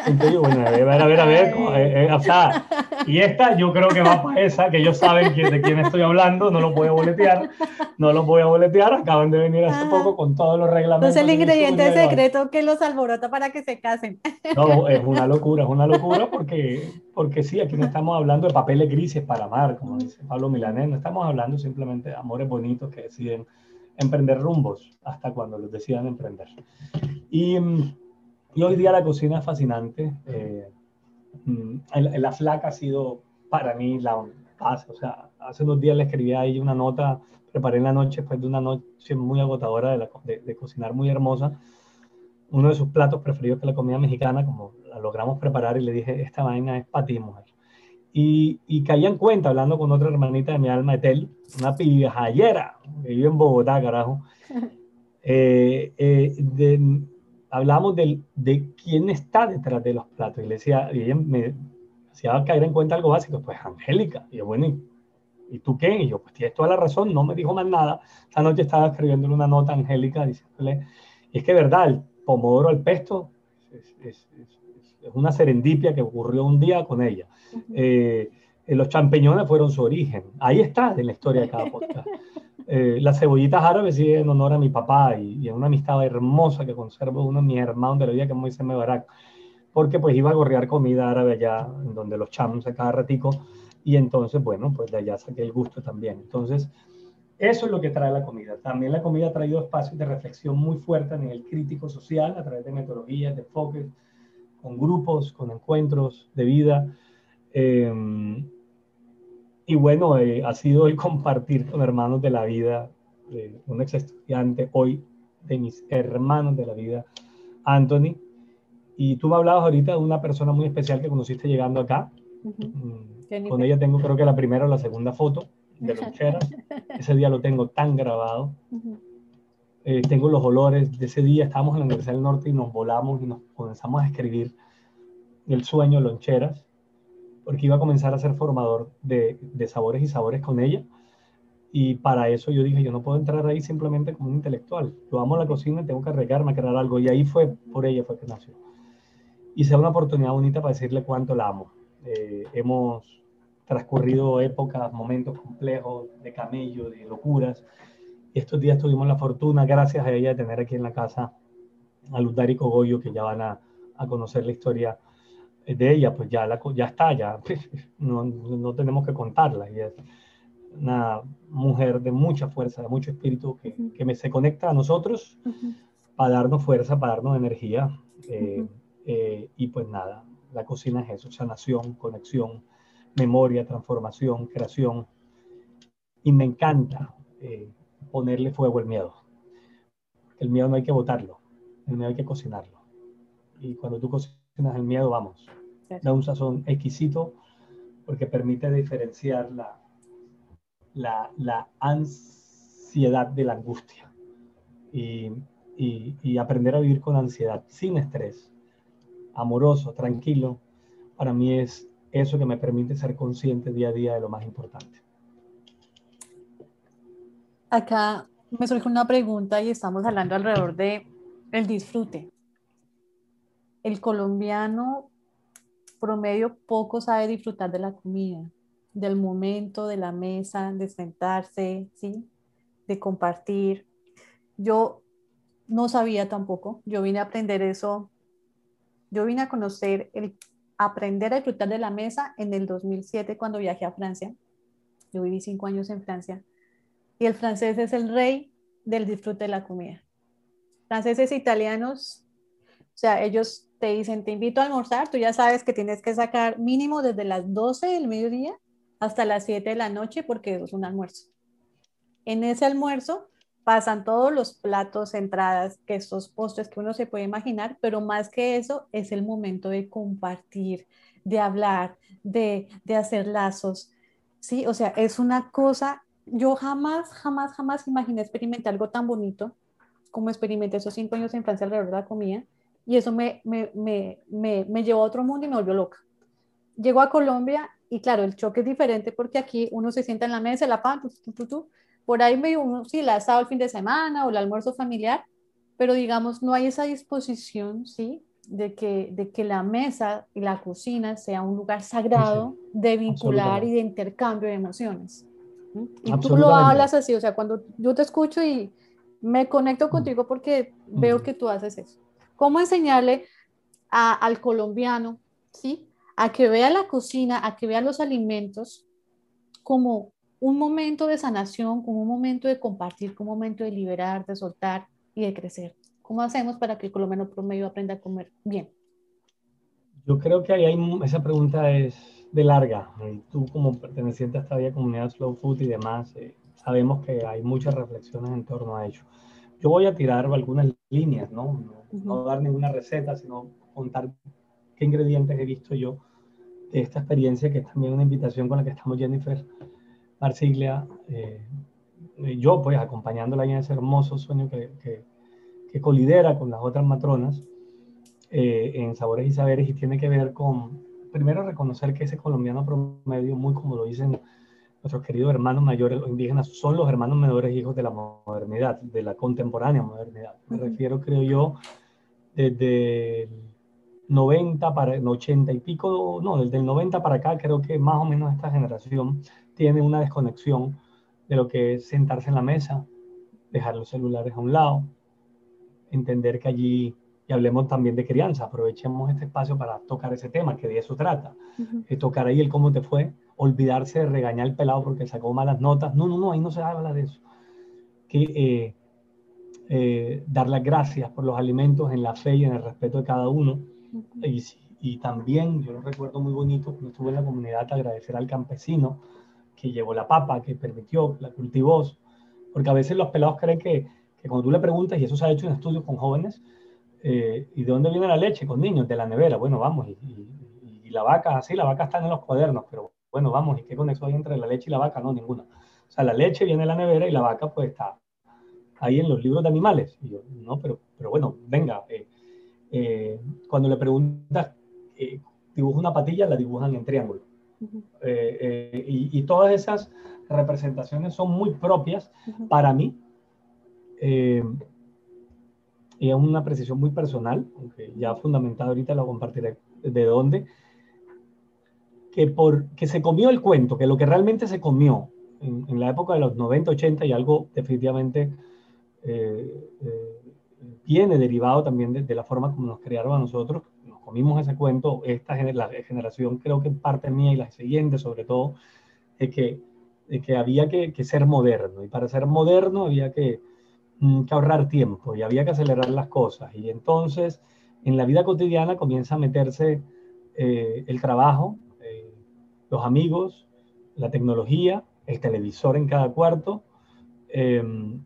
Entonces, bueno, a ver, a ver, a ver, eh, eh, o sea, y esta yo creo que va para esa, que ellos saben de quién estoy hablando, no los voy a boletear, no los voy a boletear, acaban de venir hace poco con todos los reglamentos. Entonces el ingrediente secreto que los alborota para que se casen. No, es una locura, es una locura porque, porque sí, aquí no estamos hablando de papeles grises para amar, como dice Pablo Milanés, no estamos hablando simplemente de amores bonitos que deciden emprender rumbos hasta cuando los decidan emprender. Y mm, y hoy día la cocina es fascinante. Eh, mm, la flaca ha sido para mí la paz. O sea, hace unos días le escribí a ella una nota, preparé en la noche, después de una noche muy agotadora de, de, cocinar muy hermosa, uno de sus platos preferidos que la comida mexicana, como la logramos preparar y le dije, esta vaina es para ti, mujer. Y, y caí en cuenta, hablando con otra hermanita de mi alma, Etel, una pijayera, que vive en Bogotá, carajo, eh, eh, de, hablamos de, de quién está detrás de los platos. Y le decía, y ella me hacía caer en cuenta algo básico, pues Angélica. Y yo, bueno, ¿y, tú qué? Y yo, pues tienes toda la razón, no me dijo más nada. Esta noche estaba escribiéndole una nota a Angélica diciéndole, y es que verdad, el pomodoro al pesto es, una serendipia que ocurrió un día con ella. Eh, los champiñones fueron su origen. Ahí está en la historia de cada podcast. Eh, las cebollitas árabes sí en honor a mi papá y, a una amistad hermosa que conservo uno de mis hermanos de la vida que es Moisés Mebarak, porque pues iba a gorrear comida árabe allá, donde los chamos a cada ratico, y entonces, bueno, pues de allá saqué el gusto también. Entonces, eso es lo que trae la comida. También la comida ha traído espacios de reflexión muy fuerte a nivel crítico social, a través de metodologías, de enfoques, con grupos, con encuentros de vida. Eh, y bueno, eh, ha sido el compartir con hermanos de la vida, un ex estudiante hoy, de mis hermanos de la vida, Anthony. Y tú me hablabas ahorita de una persona muy especial que conociste llegando acá. Mm, con ella tengo creo que la primera o la segunda foto de loncheras. ese día lo tengo tan grabado. Eh, tengo los olores de ese día. Estábamos en la Universidad del Norte y nos volamos y nos comenzamos a escribir el sueño loncheras porque iba a comenzar a ser formador de, sabores y sabores con ella. Y para eso yo dije, yo no puedo entrar ahí simplemente como un intelectual. Yo amo la cocina, tengo que arriesgarme a crear algo. Y ahí fue, por ella fue que nació. Y sea una oportunidad bonita para decirle cuánto la amo. Eh, hemos transcurrido épocas, momentos complejos de camello, de locuras. Estos días tuvimos la fortuna, gracias a ella, de tener aquí en la casa a Luz Dari Cogollo, que ya van a conocer la historia de ella, pues ya, la, ya está, ya no, no, tenemos que contarla. Y es una mujer de mucha fuerza, de mucho espíritu, que, que me, se conecta a nosotros para darnos fuerza, para darnos energía. Eh, eh, y pues nada, la cocina es eso, sanación, conexión, memoria, transformación, creación. Y me encanta eh, ponerle fuego al miedo. El miedo no hay que botarlo, el miedo hay que cocinarlo. Y cuando tú cocinas el miedo, vamos, da un sazón exquisito porque permite diferenciar la, la, la ansiedad de la angustia y, y, y, aprender a vivir con ansiedad, sin estrés, amoroso, tranquilo, para mí es eso que me permite ser consciente día a día de lo más importante. Acá me surge una pregunta y estamos hablando alrededor de el disfrute. El colombiano promedio poco sabe disfrutar de la comida, del momento, de la mesa, de sentarse, ¿sí? de compartir. Yo no sabía tampoco, yo vine a aprender eso, yo vine a conocer el aprender a disfrutar de la mesa en el 2007 cuando viajé a Francia. Yo viví cinco años en Francia y el francés es el rey del disfrute de la comida. Franceses e italianos, o sea, ellos te dicen, te invito a almorzar, tú ya sabes que tienes que sacar mínimo desde las 12 del mediodía hasta las 7 de la noche porque es un almuerzo. En ese almuerzo pasan todos los platos, entradas, quesos, postres que uno se puede imaginar, pero más que eso es el momento de compartir, de hablar, de, de hacer lazos. Sí, o sea, es una cosa, yo jamás, jamás, jamás imaginé experimentar algo tan bonito como experimenté esos cinco años en Francia alrededor de la comida y eso me, me, me, me, llevó a otro mundo y me volvió loca. Llego a Colombia y claro, el choque es diferente porque aquí uno se sienta en la mesa, la pan, tu, tu, tu, por ahí me uno, sí, la asado el fin de semana o el almuerzo familiar, pero digamos, no hay esa disposición, ¿sí? De que, de que la mesa y la cocina sea un lugar sagrado de vincular y de intercambio de emociones. Y tú lo hablas así, o sea, cuando yo te escucho y me conecto contigo porque veo que tú haces eso. ¿Cómo enseñarle al colombiano, ¿sí? A que vea la cocina, a que vea los alimentos como un momento de sanación, como un momento de compartir, como un momento de liberar, de soltar y de crecer. ¿Cómo hacemos para que el colombiano promedio aprenda a comer bien? Yo creo que ahí hay, esa pregunta es de larga. Tú como perteneciente a esta vía comunidad Slow Food y demás, eh, sabemos que hay muchas reflexiones en torno a ello. Yo voy a tirar algunas líneas, ¿no? No, dar ninguna receta, sino contar qué ingredientes he visto yo de esta experiencia, que es también una invitación con la que estamos Jennifer Marsiglia, eh, yo pues acompañándola en ese hermoso sueño que, que, que colidera con las otras matronas eh, en Sabores y Saberes y tiene que ver con, primero, reconocer que ese colombiano promedio, muy como lo dicen nuestros queridos hermanos mayores, los indígenas, son los hermanos menores hijos de la modernidad, de la contemporánea modernidad. Me refiero, creo yo, desde 90 para 80 y pico, no, desde el 90 para acá, creo que más o menos esta generación tiene una desconexión de lo que es sentarse en la mesa, dejar los celulares a un lado, entender que allí, y hablemos también de crianza, aprovechemos este espacio para tocar ese tema, que de eso trata, uh tocar ahí el cómo te fue, olvidarse de regañar al pelado porque sacó malas notas, no, no, no, ahí no se habla de eso, que eh, eh, dar las gracias por los alimentos en la fe y en el respeto de cada uno, y, y, también, yo lo recuerdo muy bonito, cuando estuve en la comunidad, agradecer al campesino, que llevó la papa, que permitió, la cultivó, porque a veces los pelados creen que, que cuando tú le preguntas, y eso se ha hecho en estudios con jóvenes, eh, ¿y de dónde viene la leche con niños? De la nevera. Bueno, vamos, y, y, la vaca, sí, la vaca está en los cuadernos, pero bueno, vamos, ¿y qué conexión hay entre la leche y la vaca? No, ninguna. O sea, la leche viene de la nevera y la vaca pues está ahí en los libros de animales. Y yo, no, pero, pero bueno, venga, eh, eh, cuando le preguntas, dibuja una patilla, la dibujan en triángulo. Eh, eh, y, todas esas representaciones son muy propias para mí. Eh, y es una precisión muy personal, aunque ya fundamentada ahorita lo compartiré de dónde, que, por, que se comió el cuento, que lo que realmente se comió en, la época de los 90, 80 y algo definitivamente viene derivado también de, de, la forma como nos crearon a nosotros, comimos ese cuento, esta la generación, creo que parte mía y la siguiente sobre todo, de que, que había que, ser moderno. Y para ser moderno había mm, que, ahorrar tiempo y había que acelerar las cosas. Y entonces en la vida cotidiana comienza a meterse eh, el trabajo, eh, los amigos, la tecnología, el televisor en cada cuarto. Em,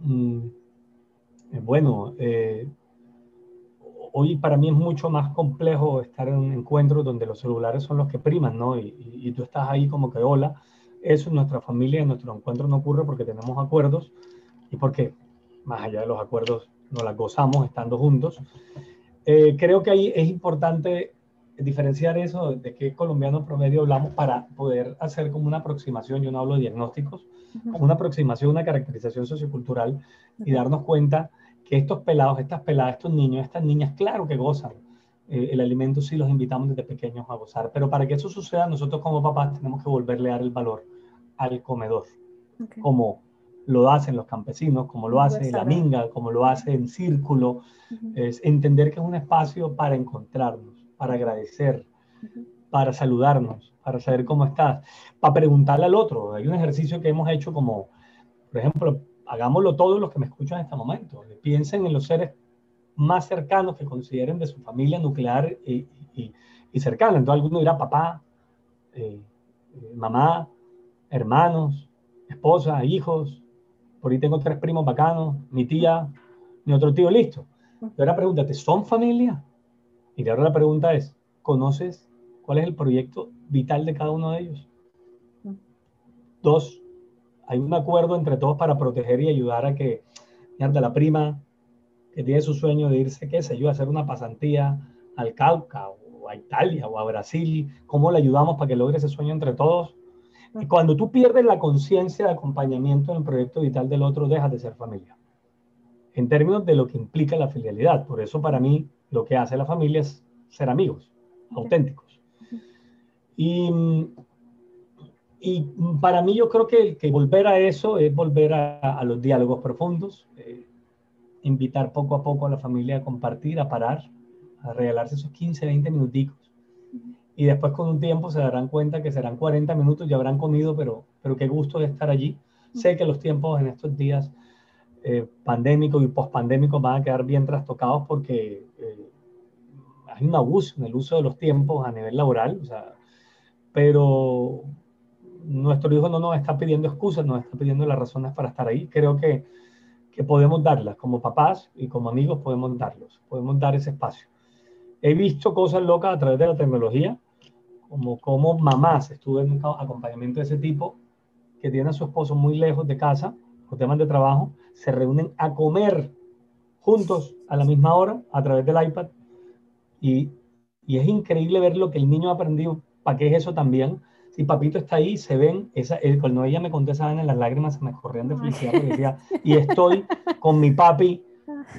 mm, bueno, eh, hoy para mí es mucho más complejo estar en encuentros donde los celulares son los que priman, ¿no? Y, tú estás ahí como que, hola, eso en nuestra familia, en nuestro encuentro no ocurre porque tenemos acuerdos y porque, más allá de los acuerdos, nos las gozamos estando juntos. Eh, creo que ahí es importante diferenciar eso de qué colombiano promedio hablamos para poder hacer como una aproximación, yo no hablo de diagnósticos, como una aproximación, una caracterización sociocultural y darnos cuenta que estos pelados, estas peladas, estos niños, estas niñas, claro que gozan. Eh, el alimento sí los invitamos desde pequeños a gozar, pero para que eso suceda, nosotros como papás tenemos que volverle a dar el valor al comedor, como lo hacen los campesinos, como lo hace la minga, como lo hace en círculo, es entender que es un espacio para encontrarnos, para agradecer, para saludarnos, para saber cómo estás, para preguntarle al otro. Hay un ejercicio que hemos hecho como, por ejemplo, hagámoslo todos los que me escuchan en este momento. Piensen en los seres más cercanos que consideren de su familia nuclear y, cercana. Entonces alguno dirá papá, eh, eh, mamá, hermanos, esposa, hijos. Por ahí tengo tres primos bacanos, mi tía, mi otro tío, listo. Pero ahora pregúntate, ¿son familia? Y ahora la pregunta es, ¿conoces cuál es el proyecto vital de cada uno de ellos? Dos, hay un acuerdo entre todos para proteger y ayudar a que, mierda, la prima que tiene su sueño de irse, qué sé yo, a hacer una pasantía al Cauca o a Italia o a Brasil, ¿cómo le ayudamos para que logre ese sueño entre todos? Y cuando tú pierdes la conciencia de acompañamiento en el proyecto vital del otro, dejas de ser familia. En términos de lo que implica la filialidad. Por eso para mí lo que hace la familia es ser amigos, auténticos. Y y para mí yo creo que, que volver a eso es volver a, a los diálogos profundos, eh, invitar poco a poco a la familia a compartir, a parar, a regalarse esos 15, 20 minuticos. Y después con un tiempo se darán cuenta que serán 40 minutos, ya habrán comido, pero, pero qué gusto de estar allí. Sé que los tiempos en estos días eh, pandémicos y pospandémicos van a quedar bien trastocados porque eh, hay un abuso en el uso de los tiempos a nivel laboral, o sea, pero nuestro hijo no nos está pidiendo excusas, nos está pidiendo las razones para estar ahí. Creo que, que podemos darlas como papás y como amigos, podemos darlos, podemos dar ese espacio. He visto cosas locas a través de la tecnología, como, como mamás, estuve en un acompañamiento de ese tipo, que tiene a su esposo muy lejos de casa, por temas de trabajo, se reúnen a comer juntos a la misma hora a través del iPad y, y es increíble ver lo que el niño ha aprendido, para qué es eso también, si papito está ahí, se ven, esa, cuando ella me contestaba en las lágrimas se me corrían de felicidad porque decía, y estoy con mi papi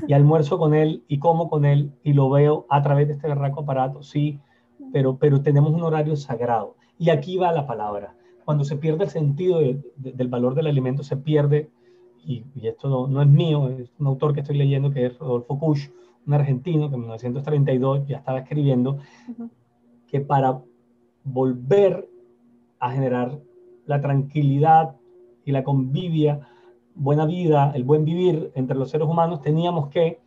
y almuerzo con él y como con él y lo veo a través de este berraco aparato, sí, pero, pero tenemos un horario sagrado. Y aquí va la palabra. Cuando se pierde el sentido del valor del alimento, se pierde, y, esto no, no, es mío, es un autor que estoy leyendo que es Rodolfo Kusch, un argentino que en 1932 ya estaba escribiendo, que para volver a generar la tranquilidad y la convivia, buena vida, el buen vivir entre los seres humanos, teníamos que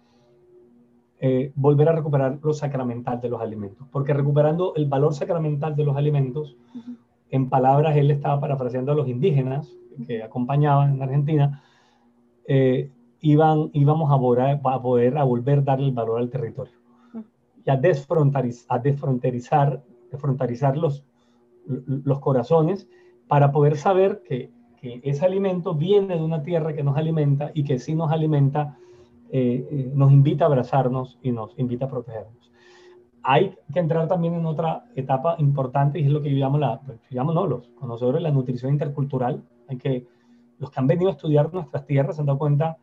eh, volver a recuperar lo sacramental de los alimentos. Porque recuperando el valor sacramental de los alimentos, en palabras, él estaba parafraseando a los indígenas que acompañaban en Argentina, eh, iban, íbamos a, poder, a poder a volver a darle el valor al territorio y a, desfronterizar, a desfronterizar, desfronterizar los, los corazones para poder saber que, que, ese alimento viene de una tierra que nos alimenta y que si nos alimenta, eh, eh, nos invita a abrazarnos y nos invita a protegernos. Hay que entrar también en otra etapa importante y es lo que yo llamo, la, llamo no, los conocedores de la nutrición intercultural. Hay que, los que han venido a estudiar nuestras tierras se han dado cuenta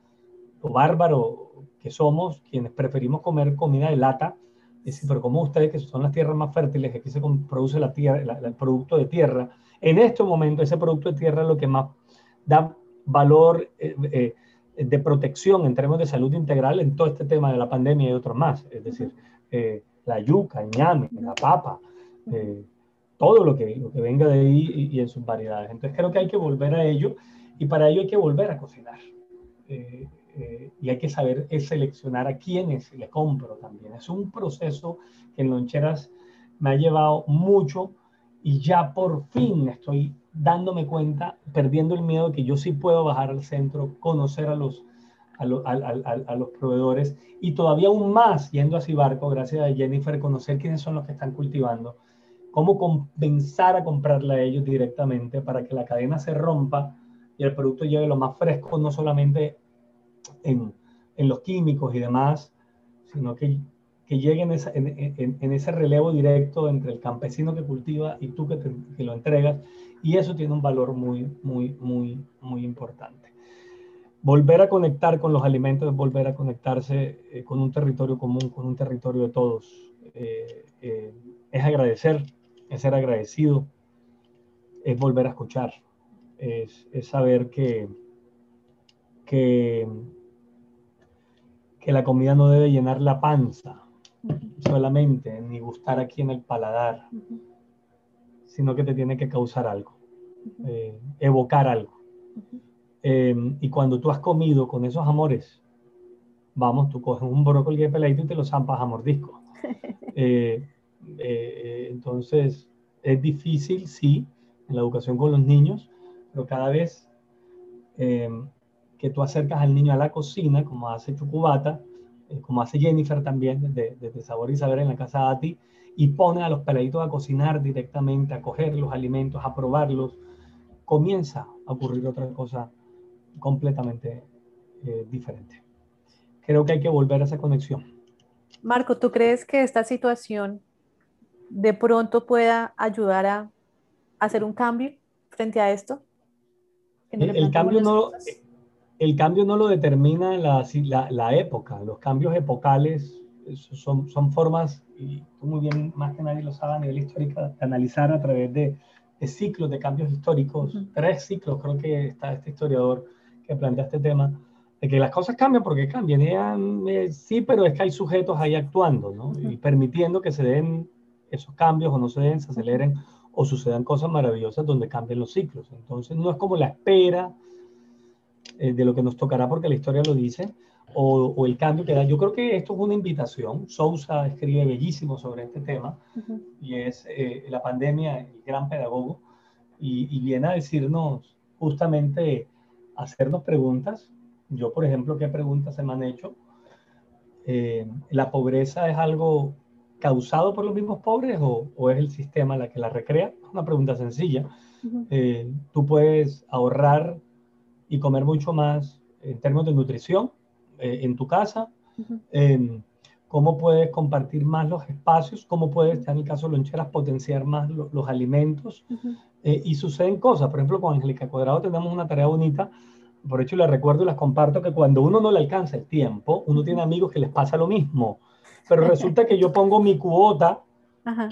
lo bárbaro que somos, quienes preferimos comer comida de lata, Dice, pero como ustedes, que son las tierras más fértiles, que aquí se produce la tierra, el producto de tierra, en este momento ese producto de tierra es lo que más da valor eh, eh, de protección en términos de salud integral en todo este tema de la pandemia y otros más. Es decir, eh, la yuca, el ñame, la papa, todo lo que, lo que venga de ahí y, y, en sus variedades. Entonces creo que hay que volver a ello y para ello hay que volver a cocinar. Eh, y hay que saber seleccionar a quiénes le compro también. Es un proceso que en loncheras me ha llevado mucho y ya por fin estoy dándome cuenta, perdiendo el miedo de que yo sí puedo bajar al centro, conocer a los, a, a, los proveedores y todavía aún más yendo a Cibarco, gracias a Jennifer, conocer quiénes son los que están cultivando, cómo compensar a comprarle a ellos directamente para que la cadena se rompa y el producto llegue lo más fresco, no solamente en, en los químicos y demás, sino que, que llegue en, en, ese relevo directo entre el campesino que cultiva y tú que, que, lo entregas, y eso tiene un valor muy, muy, muy, muy importante. Volver a conectar con los alimentos es volver a conectarse eh, con un territorio común, con un territorio de todos. Eh, eh, es agradecer, es ser agradecido, es volver a escuchar, es, es saber que, que, que la comida no debe llenar la panza, solamente, ni gustar aquí en el paladar, sino que te tiene que causar algo, eh, evocar algo. Em, y cuando tú has comido con esos amores, vamos, tú coges un brócoli de peladito y te lo zampas a mordisco. Eh, eh, entonces, es difícil, sí, en la educación con los niños, pero cada vez em, que tú acercas al niño a la cocina, como hace Chucubata, eh, como hace Jennifer también, de, de, Sabor y Saber en la casa de Ati, y pone a los peladitos a cocinar directamente, a coger los alimentos, a probarlos, comienza a ocurrir otra cosa completamente eh, diferente. Creo que hay que volver a esa conexión. Marco, ¿tú crees que esta situación de pronto pueda ayudar a hacer un cambio frente a esto? El, cambio no, el cambio no lo determina la, la, época, los cambios epocales son, son formas, y tú muy bien, más que nadie lo sabe a nivel histórico, de analizar a través de, ciclos de cambios históricos, tres ciclos, creo que está este historiador que plantea este tema, de que las cosas cambian porque cambian, eh, sí, pero es que hay sujetos ahí actuando, ¿no? Y permitiendo que se den esos cambios o no se den, se aceleren o sucedan cosas maravillosas donde cambien los ciclos. Entonces no es como la espera eh, de lo que nos tocará porque la historia lo dice, o, el cambio que da. Yo creo que esto es una invitación. Sousa escribe bellísimo sobre este tema y es eh, la pandemia, el gran pedagogo, y, viene a decirnos justamente, hacernos preguntas. Yo, por ejemplo, ¿qué preguntas se me han hecho? Eh, ¿La pobreza es algo causado por los mismos pobres o, o, es el sistema la que la recrea? Una pregunta sencilla. tú puedes ahorrar y comer mucho más en términos de nutrición eh, en tu casa. Em, cómo puedes compartir más los espacios, cómo puedes, en el caso de loncheras, potenciar más los alimentos. Eh, y suceden cosas. Por ejemplo, con Angélica Cuadrado tenemos una tarea bonita. Por hecho, les recuerdo y les comparto que cuando uno no le alcanza el tiempo, uno tiene amigos que les pasa lo mismo. Pero resulta que yo pongo mi cuota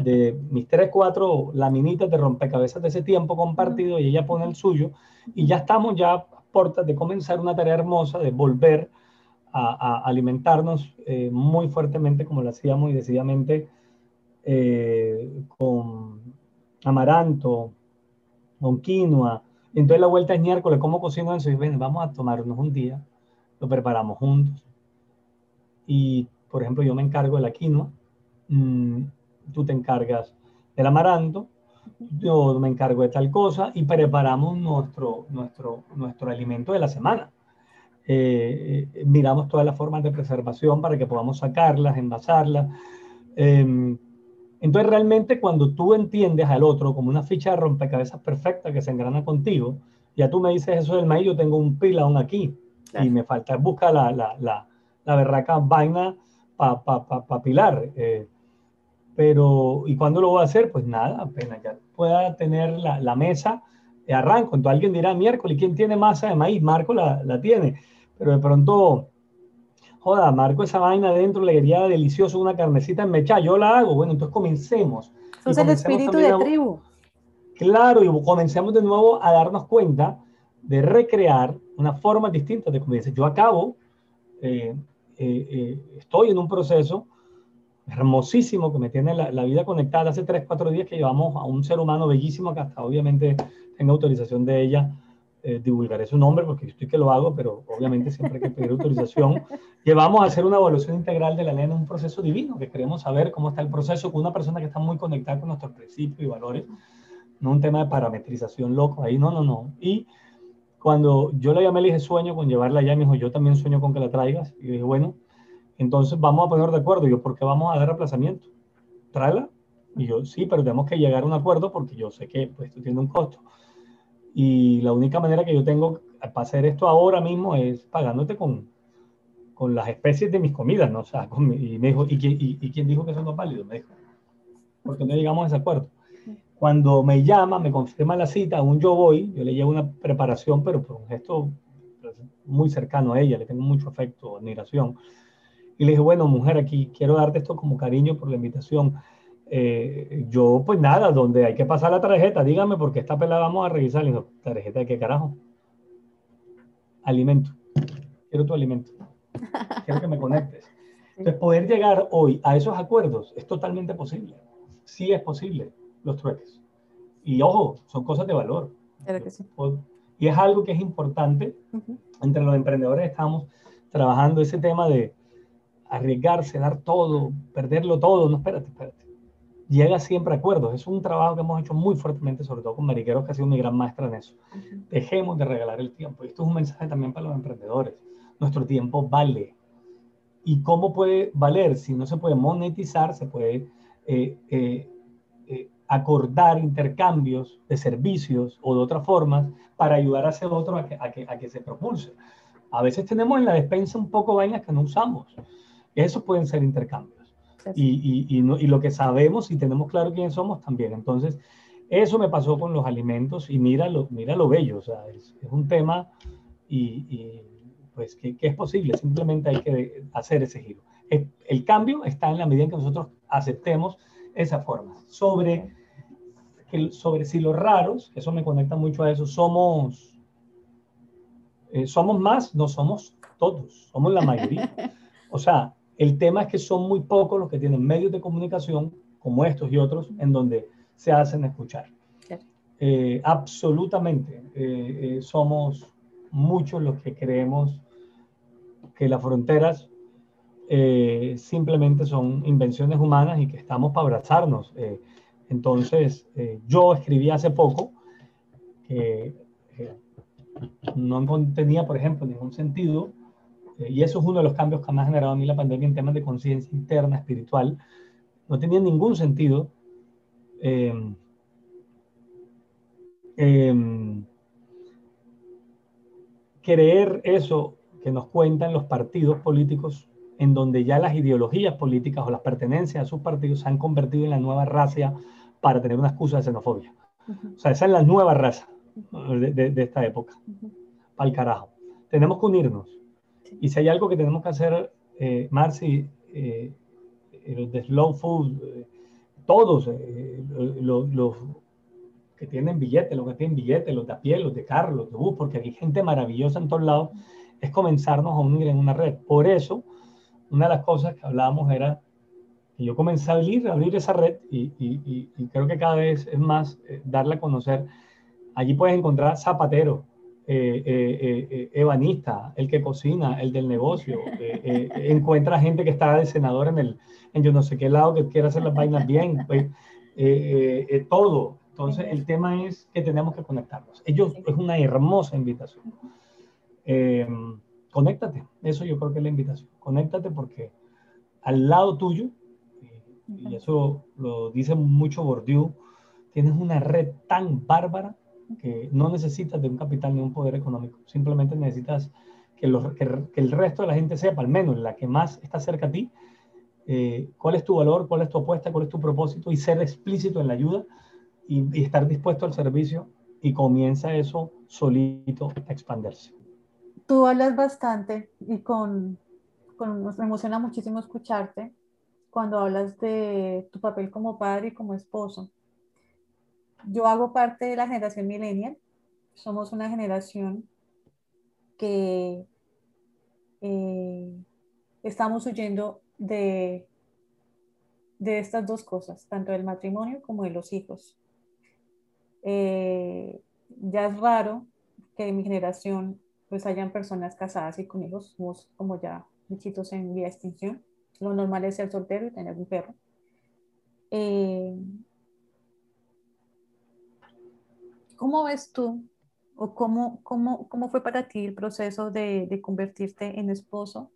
de mis tres, cuatro laminitas de rompecabezas de ese tiempo compartido y ella pone el suyo y ya estamos ya de comenzar una tarea hermosa de volver a, alimentarnos eh, muy fuertemente como lo hacíamos y decididamente eh, con amaranto, con quinoa. Entonces la vuelta es miércoles, ¿cómo cocino eso? Y ven, vamos a tomarnos un día, lo preparamos juntos. Y, por ejemplo, yo me encargo de la quinoa, mm, tú te encargas del amaranto, yo me encargo de tal cosa y preparamos nuestro, nuestro, nuestro alimento de la semana. Eh, eh, miramos todas las formas de preservación para que podamos sacarlas, envasarlas. Em, entonces realmente cuando tú entiendes al otro como una ficha de rompecabezas perfecta que se engrana contigo, ya tú me dices eso del maíz, yo tengo un pilón aquí y me falta buscar la, la, la, la berraca vaina para pa, pa, pilar. Eh, pero, ¿y cuándo lo voy a hacer? Pues nada, apenas ya pueda tener la, la mesa, de arranco. Entonces alguien dirá, miércoles, ¿quién tiene masa de maíz? Marco la, la tiene. Pero de pronto, joda, Marco esa vaina adentro le diría delicioso una carnecita en mecha, yo la hago. Bueno, entonces comencemos. es el espíritu de tribu. Claro, y comencemos de nuevo a darnos cuenta de recrear una forma distinta de comer. Yo acabo, eh, eh, eh, estoy en un proceso hermosísimo que me tiene la, vida conectada. Hace 3, 4 días que llevamos a un ser humano bellísimo que hasta obviamente tenga autorización de ella. Eh, divulgaré su nombre porque estoy que lo hago, pero obviamente siempre hay que pedir autorización. Llevamos a hacer una evaluación integral de la nena, un proceso divino, que queremos saber cómo está el proceso con una persona que está muy conectada con nuestros principios y valores, no un tema de parametrización loco, ahí no, no, no. Y cuando yo le llamé, le dije sueño con llevarla allá, me dijo, yo también sueño con que la traigas. Y dije, bueno, entonces vamos a poner de acuerdo. yo, ¿por qué vamos a dar aplazamiento? Tráela. Y yo, sí, pero tenemos que llegar a un acuerdo porque yo sé que pues, esto tiene un costo. Y la única manera que yo tengo para hacer esto ahora mismo es pagándote con, con las especies de mis comidas, ¿no? O sea, y me dijo, ¿y, y, quién dijo que eso no es válido? Me dijo, porque no llegamos a ese acuerdo. Cuando me llama, me confirma la cita, aún yo voy, yo le llevo una preparación, pero por un gesto pues, muy cercano a ella, le tengo mucho afecto, admiración. Y le dije, bueno, mujer, aquí quiero darte esto como cariño por la invitación. Eh, yo, pues nada, donde hay que pasar la tarjeta, dígame, porque esta pelada vamos a revisar. Le digo, ¿tarjeta de qué carajo? Alimento. Quiero tu alimento. Quiero que me conectes. Entonces, poder llegar hoy a esos acuerdos es totalmente posible. Sí es posible los trueques. Y ojo, son cosas de valor. Y es algo que es importante. Entre los emprendedores estamos trabajando ese tema de arriesgarse, dar todo, perderlo todo. No, espérate, espérate. Llega siempre a acuerdos. Es un trabajo que hemos hecho muy fuertemente, sobre todo con Mariqueros, que ha sido mi gran maestra en eso. Dejemos de regalar el tiempo. Y esto es un mensaje también para los emprendedores. Nuestro tiempo vale. ¿Y cómo puede valer? Si no se puede monetizar, se puede eh, eh, eh, acordar intercambios de servicios o de otras formas para ayudar a ese otro a que, a que, a que se propulse. A veces tenemos en la despensa un poco vainas que no usamos. Esos pueden ser intercambios. Y, y, y, no, y, lo que sabemos y tenemos claro quiénes somos también. Entonces, eso me pasó con los alimentos y mira lo, mira lo bello. O sea, es, es un tema y, pues que, que, es posible. Simplemente hay que hacer ese giro. El, el cambio está en la medida en que nosotros aceptemos esa forma. Sobre sobre si los raros, eso me conecta mucho a eso, somos, eh, somos más, no somos todos, somos la mayoría. O sea, el tema es que son muy pocos los que tienen medios de comunicación como estos y otros en donde se hacen escuchar. Eh, absolutamente, eh, somos muchos los que creemos que las fronteras simplemente son invenciones humanas y que estamos para abrazarnos. Entonces, eh, yo escribí hace poco que no tenía, por ejemplo, ningún sentido, eh, y eso es uno de los cambios que me ha generado a mí la pandemia en temas de conciencia interna, espiritual, no tenía ningún sentido em, em, creer eso que nos cuentan los partidos políticos en donde ya las ideologías políticas o las pertenencias a sus partidos se han convertido en la nueva racia para tener una excusa de xenofobia. O sea, esa es la nueva raza de, esta época. Para el carajo. Tenemos que unirnos. Y si hay algo que tenemos que hacer, eh, Marcy, eh, los de Slow Food, eh, todos, eh, los, que tienen billetes, los que tienen billetes, los de a pie, los de carro, los de bus, porque hay gente maravillosa en todos lados, es comenzarnos a unir en una red. Por eso, una de las cosas que hablábamos era y yo comencé a abrir, abrir esa red y, y, y, creo que cada vez es más eh, darle a conocer. Allí puedes encontrar zapatero, eh, eh, ebanista, el que cocina, el del negocio. encuentra gente que está de senador en, el, en yo no sé qué lado, que quiere hacer las vainas bien, pues, todo. Entonces, el tema es que tenemos que conectarnos. Ellos es una hermosa invitación. conéctate, eso yo creo que es la invitación. Conéctate porque al lado tuyo y eso lo dice mucho Bourdieu, tienes una red tan bárbara que no necesitas de un capital ni un poder económico, simplemente necesitas que, que, el resto de la gente sepa, al menos la que más está cerca a ti, eh, cuál es tu valor, cuál es tu apuesta, cuál es tu propósito y ser explícito en la ayuda y, estar dispuesto al servicio y comienza eso solito a expandirse. Tú hablas bastante y con, con, me emociona muchísimo escucharte cuando hablas de tu papel como padre y como esposo. Yo hago parte de la generación millennial. Somos una generación que eh, estamos huyendo de, de estas dos cosas, tanto del matrimonio como de los hijos. Eh, ya es raro que en mi generación pues hayan personas casadas y con hijos, somos como ya bichitos en vía de extinción. Lo normal es ser soltero y tener un perro. Eh, ¿Cómo ves tú o cómo, cómo, cómo, fue para ti el proceso de, de, convertirte en esposo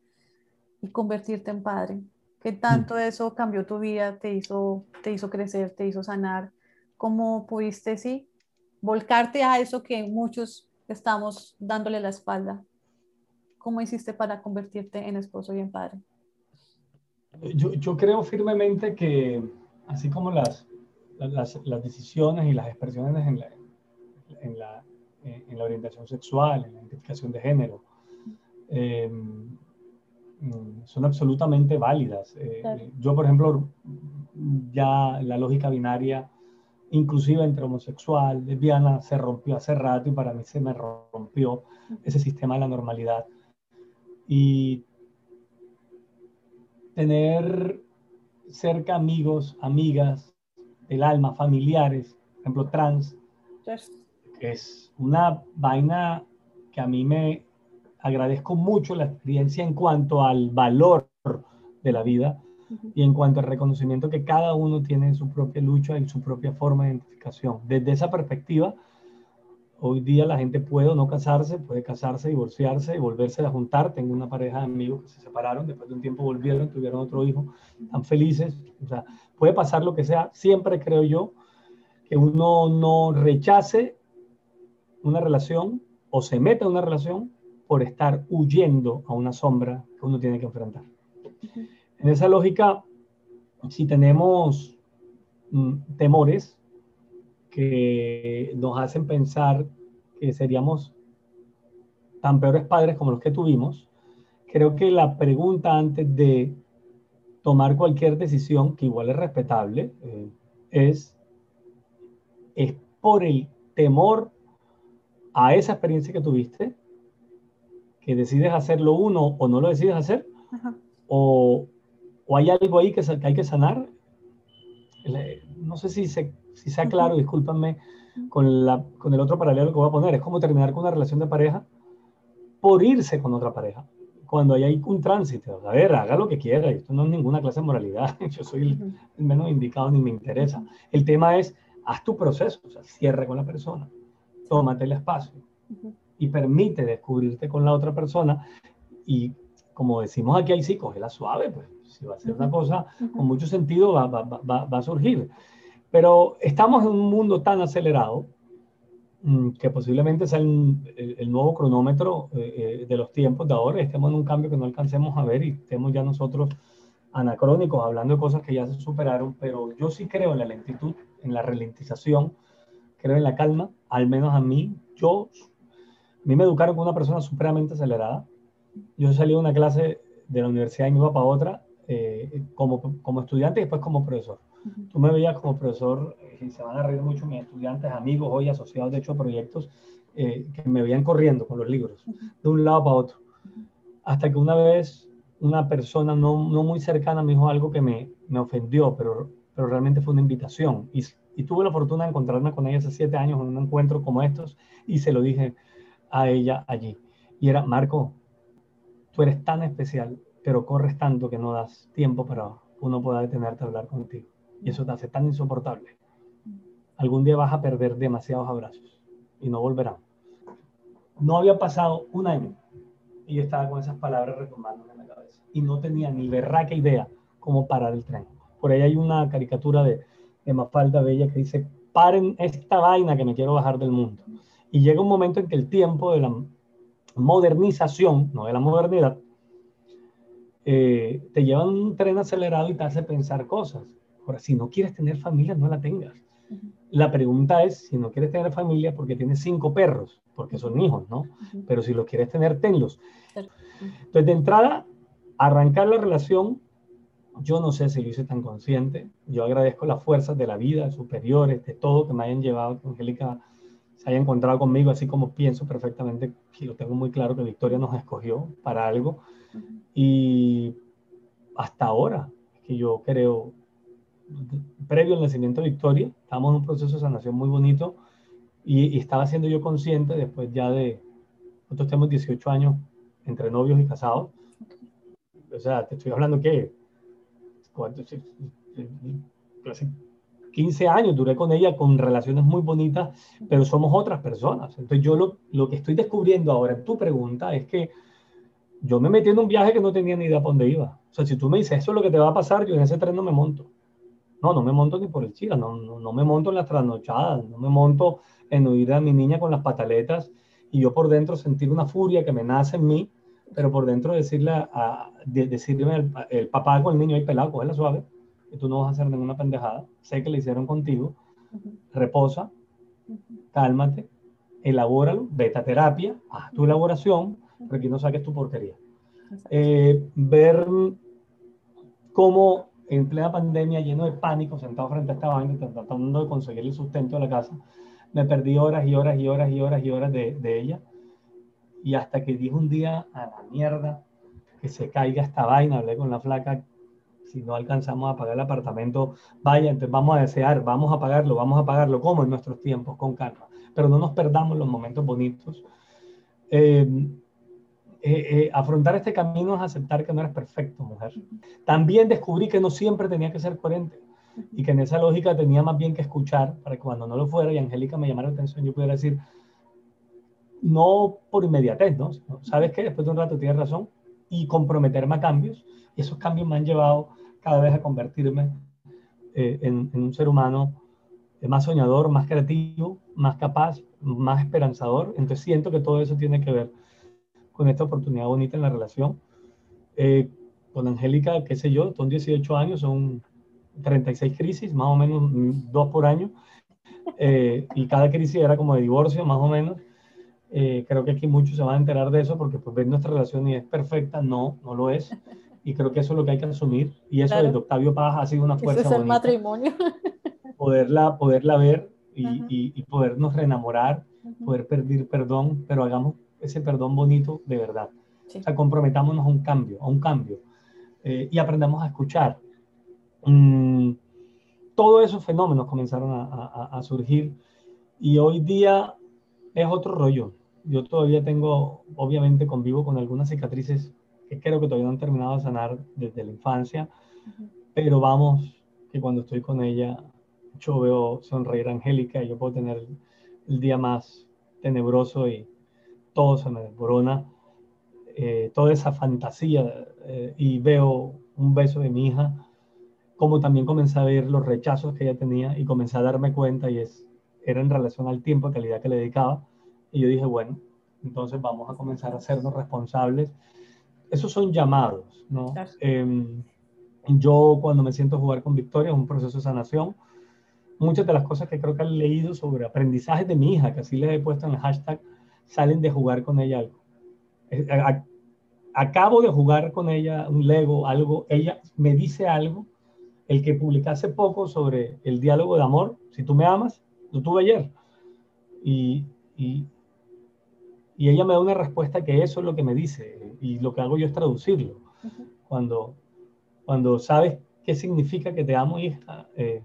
y convertirte en padre? ¿Qué tanto mm. eso cambió tu vida, te hizo, te hizo crecer, te hizo sanar? ¿Cómo pudiste, sí, volcarte a eso que muchos estamos dándole la espalda? ¿Cómo hiciste para convertirte en esposo y en padre? Yo, yo creo firmemente que, así como las, las, las, decisiones y las expresiones en la, en la, en la orientación sexual, en la identificación de género, eh, mm, son absolutamente válidas. Eh, yo, por ejemplo, ya la lógica binaria, inclusive entre homosexual, lesbiana, se rompió hace rato y para mí se me rompió ese sistema de la normalidad. Y tener cerca amigos, amigas del alma, familiares, por ejemplo, trans, es una vaina que a mí me agradezco mucho la experiencia en cuanto al valor de la vida y en cuanto al reconocimiento que cada uno tiene en su propia lucha y su propia forma de identificación. Desde esa perspectiva, hoy día la gente puede no casarse, puede casarse, divorciarse y volverse a juntar. Tengo una pareja de amigos que se separaron, después de un tiempo volvieron, tuvieron otro hijo, están felices. O sea, puede pasar lo que sea. Siempre creo yo que uno no rechace una relación o se mete en una relación por estar huyendo a una sombra que uno tiene que enfrentar. En esa lógica, si tenemos mm, temores que nos hacen pensar que seríamos tan peores padres como los que tuvimos, creo que la pregunta antes de tomar cualquier decisión, que igual es respetable, eh, es, ¿es por el temor a esa experiencia que tuviste que decides hacerlo uno o no lo decides hacer? O, o, hay algo ahí que, hay que sanar? No sé si, se, si sea claro, discúlpame con, la, con el otro paralelo que voy a poner. Es como terminar con una relación de pareja por irse con otra pareja. Cuando hay un tránsito, a ver, haga lo que quiera, esto no es ninguna clase de moralidad, yo soy el, menos indicado ni me interesa. El tema es, haz tu proceso, o sea, cierre con la persona, tómate el espacio y permite descubrirte con la otra persona y como decimos aquí, ahí sí, la suave, pues si va a ser una cosa con mucho sentido, va, va, va, va, a surgir. Pero estamos en un mundo tan acelerado mm, que posiblemente sea el, el, nuevo cronómetro eh, eh, de los tiempos de ahora, estemos en un cambio que no alcancemos a ver y estemos ya nosotros anacrónicos hablando de cosas que ya se superaron, pero yo sí creo en la lentitud, en la ralentización, creo en la calma, al menos a mí, yo a mí me educaron con una persona supremamente acelerada. Yo salí de una clase de la universidad y me iba para otra eh, como, como estudiante y después como profesor. Tú me veías como profesor, eh, y se van a reír mucho mis estudiantes, amigos hoy asociados de hecho a proyectos, eh, que me veían corriendo con los libros, de un lado para otro. Hasta que una vez una persona no, no muy cercana me dijo algo que me, me ofendió, pero, pero realmente fue una invitación. Y, y tuve la fortuna de encontrarme con ella hace siete años en un encuentro como estos y se lo dije a ella allí. Y era, Marco, tú eres tan especial, pero corres tanto que no das tiempo para uno pueda detenerte a hablar contigo. Y eso te hace tan insoportable. Algún día vas a perder demasiados abrazos y no volverán. No había pasado un año y yo estaba con esas palabras retomándome en la cabeza. Y no tenía ni berraca idea cómo parar el tren. Por ahí hay una caricatura de, de Mafalda Bella que dice, paren esta vaina que me quiero bajar del mundo. Y llega un momento en que el tiempo de la modernización, no de la modernidad, eh, te lleva un tren acelerado y te hace pensar cosas. Ahora, si no quieres tener familia, no la tengas. La pregunta es, si no quieres tener familia porque tienes cinco perros, porque son hijos, ¿no? Pero si los quieres tener, tenlos. Entonces, de entrada, arrancar la relación, yo no sé si lo hice tan consciente. Yo agradezco las fuerzas de la vida, superiores, de todo que me hayan llevado, Angélica, se haya encontrado conmigo, así como pienso perfectamente, que lo tengo muy claro que Victoria nos escogió para algo. Y hasta ahora, que yo creo, previo al nacimiento de Victoria, estamos en un proceso de sanación muy bonito y, estaba siendo yo consciente después ya de, nosotros tenemos 18 años entre novios y casados. O sea, te estoy hablando que, ¿cuánto? 15 años duré con ella con relaciones muy bonitas, pero somos otras personas. Entonces yo lo, lo que estoy descubriendo ahora en tu pregunta es que yo me metí en un viaje que no tenía ni idea para dónde iba. O sea, si tú me dices, eso es lo que te va a pasar, yo en ese tren no me monto. No, no me monto ni por el chica, no, no, no me monto en las trasnochadas, no me monto en oír a mi niña con las pataletas y yo por dentro sentir una furia que me nace en mí pero por dentro decirle a, decirle el papá con el niño ahí pelado, la suave, que tú no vas a hacer ninguna pendejada, sé que le hicieron contigo, reposa, cálmate, elabóralo, vete a terapia, haz tu elaboración, pero aquí no saques tu porquería. Eh, ver cómo en plena pandemia, lleno de pánico, sentado frente a esta vaina, tratando de conseguir el sustento de la casa, me perdí horas y horas y horas y horas y horas de, de ella. Y hasta que dije un día a la mierda que se caiga esta vaina, hablé con la flaca, si no alcanzamos a pagar el apartamento, vaya, entonces vamos a desear, vamos a pagarlo, vamos a pagarlo, como en nuestros tiempos, con calma. Pero no nos perdamos los momentos bonitos. Eh, eh, eh, afrontar este camino es aceptar que no eres perfecto, mujer. También descubrí que no siempre tenía que ser coherente y que en esa lógica tenía más bien que escuchar para que cuando no lo fuera y Angélica me llamara la atención, yo pudiera decir, no por inmediatez, ¿no? ¿Sabes qué? Después de un rato tienes razón y comprometerme a cambios. Y esos cambios me han llevado cada vez a convertirme eh, en, en, un ser humano más soñador, más creativo, más capaz, más esperanzador. Entonces siento que todo eso tiene que ver con esta oportunidad bonita en la relación. Eh, con Angélica, qué sé yo, son 18 años, son 36 crisis, más o menos mm, dos por año, eh, y cada crisis era como de divorcio, más o menos. Eh, creo que aquí muchos se van a enterar de eso porque pues ven nuestra relación y es perfecta, no, no lo es. Y creo que eso es lo que hay que asumir. Y eso de Octavio Paz ha sido una fuerza. Ese es el matrimonio. Poderla, poderla ver y, y, podernos reenamorar, poder pedir perdón, pero hagamos ese perdón bonito de verdad. O sea, comprometámonos a un cambio, a un cambio. Eh, y aprendamos a escuchar. Mm, todos esos fenómenos comenzaron a, a, surgir y hoy día es otro rollo. Yo todavía tengo, obviamente convivo con algunas cicatrices que creo que todavía no han terminado de sanar desde la infancia, pero vamos, que cuando estoy con ella, yo veo sonreír a Angélica y yo puedo tener el día más tenebroso y, todo se me desborona, eh, toda esa fantasía eh, y veo un beso de mi hija, como también comencé a ver los rechazos que ella tenía y comencé a darme cuenta y es, era en relación al tiempo, calidad que le dedicaba. Y yo dije, bueno, entonces vamos a comenzar a hacernos responsables. Esos son llamados, ¿no? Em, yo cuando me siento a jugar con Victoria es un proceso de sanación. Muchas de las cosas que creo que han leído sobre aprendizaje de mi hija, que así les he puesto en el hashtag, salen de jugar con ella algo. Acabo de jugar con ella un Lego, algo, ella me dice algo, el que publicé hace poco sobre el diálogo de amor, si tú me amas, lo tuve ayer. Y, y, y, ella me da una respuesta que eso es lo que me dice, y lo que hago yo es traducirlo. Cuando, cuando sabes qué significa que te amo, hija, eh,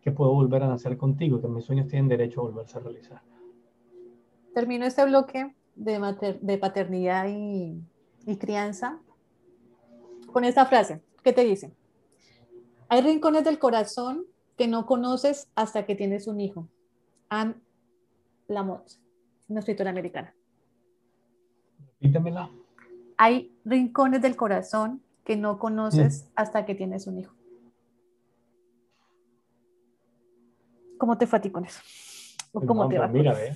que puedo volver a nacer contigo, que mis sueños tienen derecho a volverse a realizar termino este bloque de, de paternidad y, crianza con esta frase. ¿Qué te dice? Hay rincones del corazón que no conoces hasta que tienes un hijo. Anne Lamott, una escritora americana. Repítemela. Hay rincones del corazón que no conoces mm. hasta que tienes un hijo. ¿Cómo te fue con eso? Cómo te va? Mira, ve,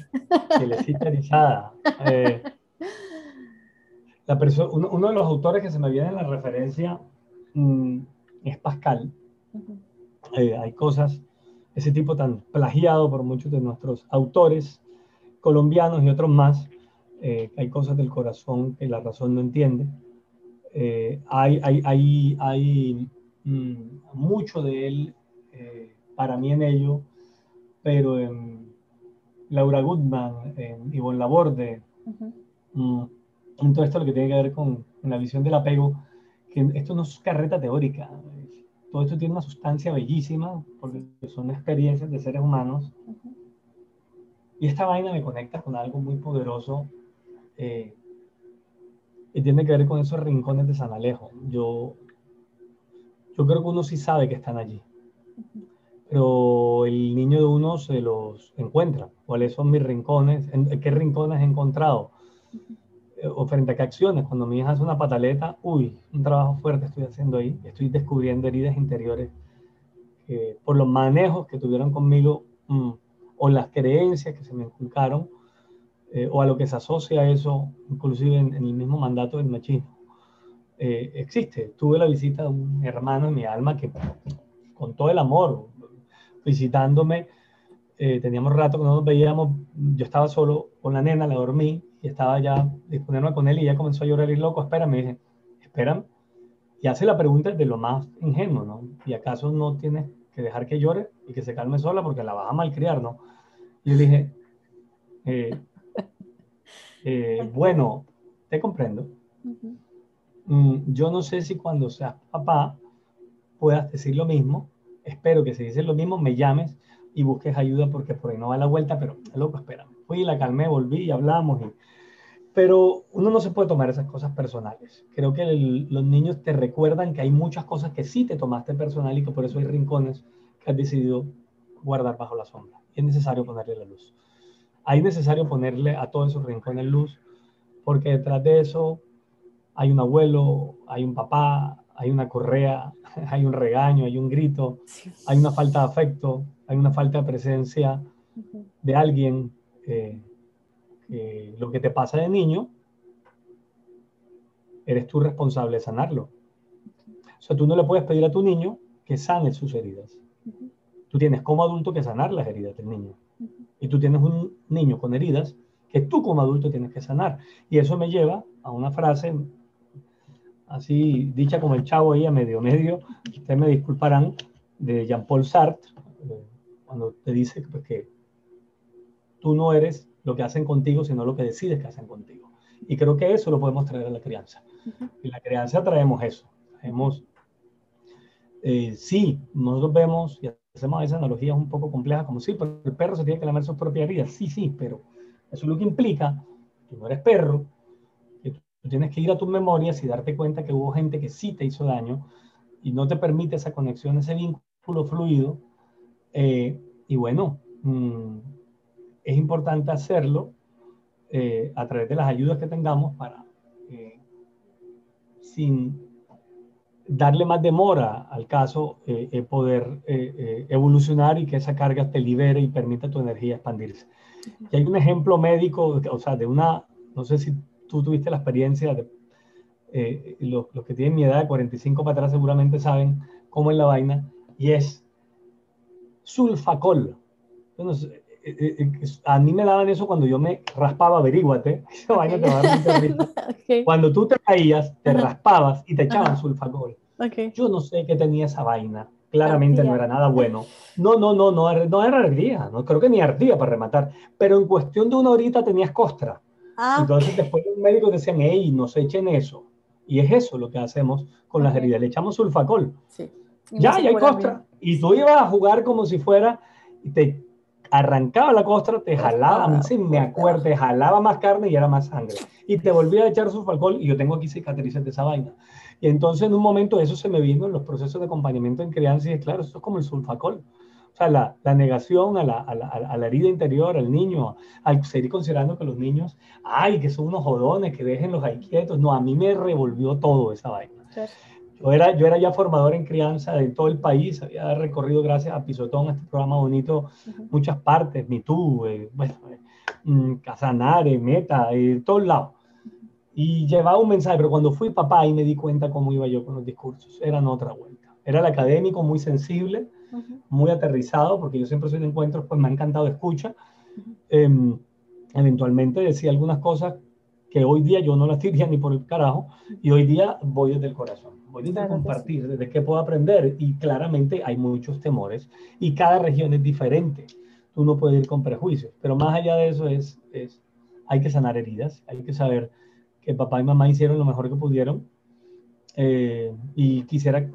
eh, la uno, uno, de los autores que se me viene en la referencia mm, es Pascal. Eh, hay cosas, ese tipo tan plagiado por muchos de nuestros autores colombianos y otros más, eh, hay cosas del corazón que la razón no entiende. hay hay, hay, hay mm, mucho de él para mí en ello, pero en, Laura Goodman, eh, Ivonne Laborde, mm, en todo esto lo que tiene que ver con, la visión del apego, que esto no es carreta teórica, todo esto tiene una sustancia bellísima, porque son experiencias de seres humanos, y esta vaina me conecta con algo muy poderoso, eh, y tiene que ver con esos rincones de San Alejo. Yo, yo creo que uno sí sabe que están allí pero el niño de uno se los encuentra. ¿Cuáles son mis rincones? ¿Qué rincones he encontrado? Eh, o frente a qué acciones. Cuando mi hija hace una pataleta, uy, un trabajo fuerte estoy haciendo ahí. Estoy descubriendo heridas interiores por los manejos que tuvieron conmigo mm, o las creencias que se me inculcaron. eh, o a lo que se asocia eso, inclusive en, el mismo mandato del machismo, eh, existe. Tuve la visita de un hermano en mi alma que con todo el amor, visitándome, eh, teníamos rato que no nos veíamos, yo estaba solo con la nena, la dormí y estaba ya disponiéndome con él y ella comenzó a llorar y loco, espérame, me dije, espérame, y hace la pregunta de lo más ingenuo, ¿no? ¿Y acaso no tienes que dejar que llore y que se calme sola porque la vas a malcriar, ¿no? Y yo dije, eh, eh, bueno, te comprendo. Mm, yo no sé si cuando seas papá puedas decir lo mismo. Espero que si dices lo mismo me llames y busques ayuda porque por ahí no va la vuelta, pero loco, espera. Fui, la calmé, volví y hablamos. Pero uno no se puede tomar esas cosas personales. Creo que los niños te recuerdan que hay muchas cosas que sí te tomaste personal y que por eso hay rincones que has decidido guardar bajo la sombra. Y es necesario ponerle la luz hay necesario ponerle a todos esos rincones luz, porque detrás de eso hay un abuelo, hay un papá, hay una correa, hay un regaño, hay un grito, hay una falta de afecto, hay una falta de presencia de alguien. Eh, lo que te pasa de niño, eres tú responsable de sanarlo. O sea, tú no le puedes pedir a tu niño que sane sus heridas. Tú tienes como adulto que sanar las heridas del niño y tú tienes un niño con heridas que tú como adulto tienes que sanar. Y eso me lleva a una frase así dicha como el chavo ahí a medio medio, ustedes me disculparán, de Jean-Paul Sartre, eh, cuando te dice pues, que tú no eres lo que hacen contigo, sino lo que decides que hacen contigo. Y creo que eso lo podemos traer a la crianza. Y la crianza traemos eso. Traemos, eh, sí, nosotros vemos, y hacemos esa analogía un poco compleja, como sí, pero el perro se tiene que lamer sus propias heridas. Sí, sí, pero eso es lo que implica que no eres perro, que tú tienes que ir a tus memorias y darte cuenta que hubo gente que sí te hizo daño y no te permite esa conexión, ese vínculo fluido. Eh, y bueno, mm, es importante hacerlo eh, a través de las ayudas que tengamos para, eh, sin darle más demora al caso, eh, eh poder eh, eh, evolucionar y que esa carga te libere y permita tu energía expandirse. Y hay un ejemplo médico, o sea, de una, no sé si tú tuviste la experiencia, de, los, los, que tienen mi edad de 45 para atrás seguramente saben cómo es la vaina, y es sulfacol. a mí me daban eso cuando yo me raspaba, averíguate, esa vaina te va a dar Cuando tú te caías, te raspabas y te echaban sulfacol. Yo no sé qué tenía esa vaina. Claramente no era nada bueno. No, no, no, no, no era ardía. No creo que ni ardía para rematar. Pero en cuestión de una horita tenías costra. Ah, Entonces después los médicos decían, hey, no se echen eso. Y es eso lo que hacemos con las heridas. Le echamos sulfacol. Sí. Ya, ya hay costra. Y tú ibas a jugar como si fuera, y te arrancaba la costra, te jalaba, a mí sí me acuerdo, te jalaba más carne y era más sangre. Y te volvía a echar sulfacol y yo tengo aquí cicatrices de esa vaina. Y entonces en un momento eso se me vino en los procesos de acompañamiento en crianza y claro, eso es como el sulfacol. O sea, la, la negación a la, a, la, a la, herida interior, al niño, al seguir considerando que los niños, ay, que son unos jodones, que déjenlos ahí quietos. No, a mí me revolvió todo esa vaina. Yo era, yo era ya formador en crianza de todo el país, había recorrido gracias a Pisotón, este programa bonito, muchas partes, MeToo, eh, bueno, eh, mm, Casanare, Meta, eh, todos lados. Y llevaba un mensaje, pero cuando fui papá y me di cuenta cómo iba yo con los discursos, eran otra vuelta. Era el académico muy sensible, muy aterrizado, porque yo siempre soy de encuentros, pues me ha encantado escucha. Em, eventualmente decía algunas cosas que hoy día yo no las diría ni por el carajo, y hoy día voy desde el corazón, desde compartir, desde qué puedo aprender, y claramente hay muchos temores, y cada región es diferente. Tú no puedes ir con prejuicios, pero más allá de eso es, es hay que sanar heridas, hay que saber que papá y mamá hicieron lo mejor que pudieron. Eh, y quisiera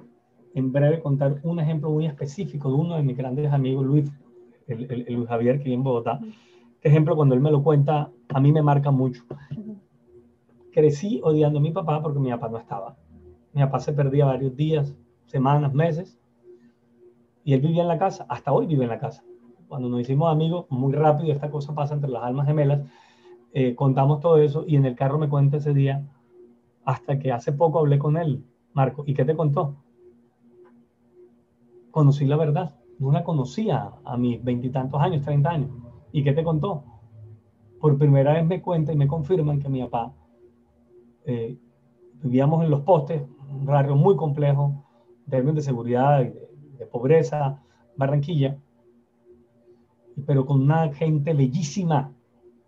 en breve contar un ejemplo muy específico de uno de mis grandes amigos, Luis, el, el, Luis Javier, que vive en Bogotá. Este ejemplo, cuando él me lo cuenta, a mí me marca mucho. Crecí odiando a mi papá porque mi papá no estaba. Mi papá se perdía varios días, semanas, meses, y él vivía en la casa, hasta hoy vive en la casa. Cuando nos hicimos amigos, muy rápido esta cosa pasa entre las almas gemelas, eh, contamos todo eso y en el carro me cuenta ese día, hasta que hace poco hablé con él, Marco, ¿y qué te contó? Conocí la verdad, no la conocía a mis veintitantos años, treinta años. ¿Y qué te contó? por primera vez me cuenta y me confirman que mi papá eh, vivíamos en los postes, un barrio muy complejo, en términos de seguridad y de, pobreza, Barranquilla, pero con una gente bellísima.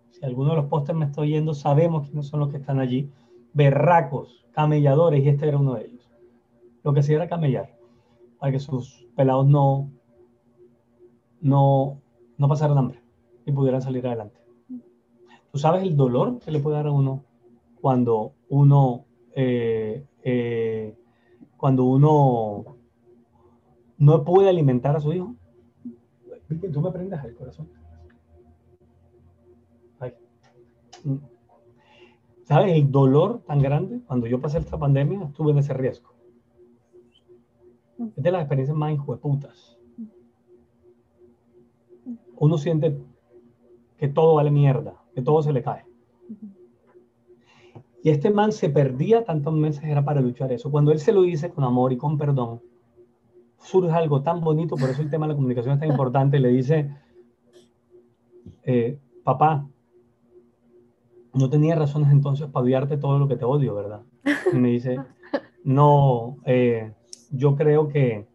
Si alguno de los postes me está oyendo, sabemos quiénes son los que están allí. Berracos, camelladores, y este era uno de ellos. Lo que hacía era camellar, para que sus pelados no, no, no pasaran hambre y pudieran salir adelante. Tú sabes el dolor que le puede dar a uno cuando uno, eh, eh, cuando uno no puede alimentar a su hijo. Tú me prendes el corazón. ¿Sabes el dolor tan grande? Cuando yo pasé esta pandemia, estuve en ese riesgo. Es de las experiencias más injueputas. Uno siente que todo vale mierda, que todo se le cae. Y este man se perdía tantos meses, era para luchar eso. Cuando él se lo dice con amor y con perdón, surge algo tan bonito, por eso el tema de la comunicación es tan importante. Le dice, eh, papá, no tenía razones entonces para odiarte todo lo que te odio, ¿verdad? Y me dice, no, eh, yo creo que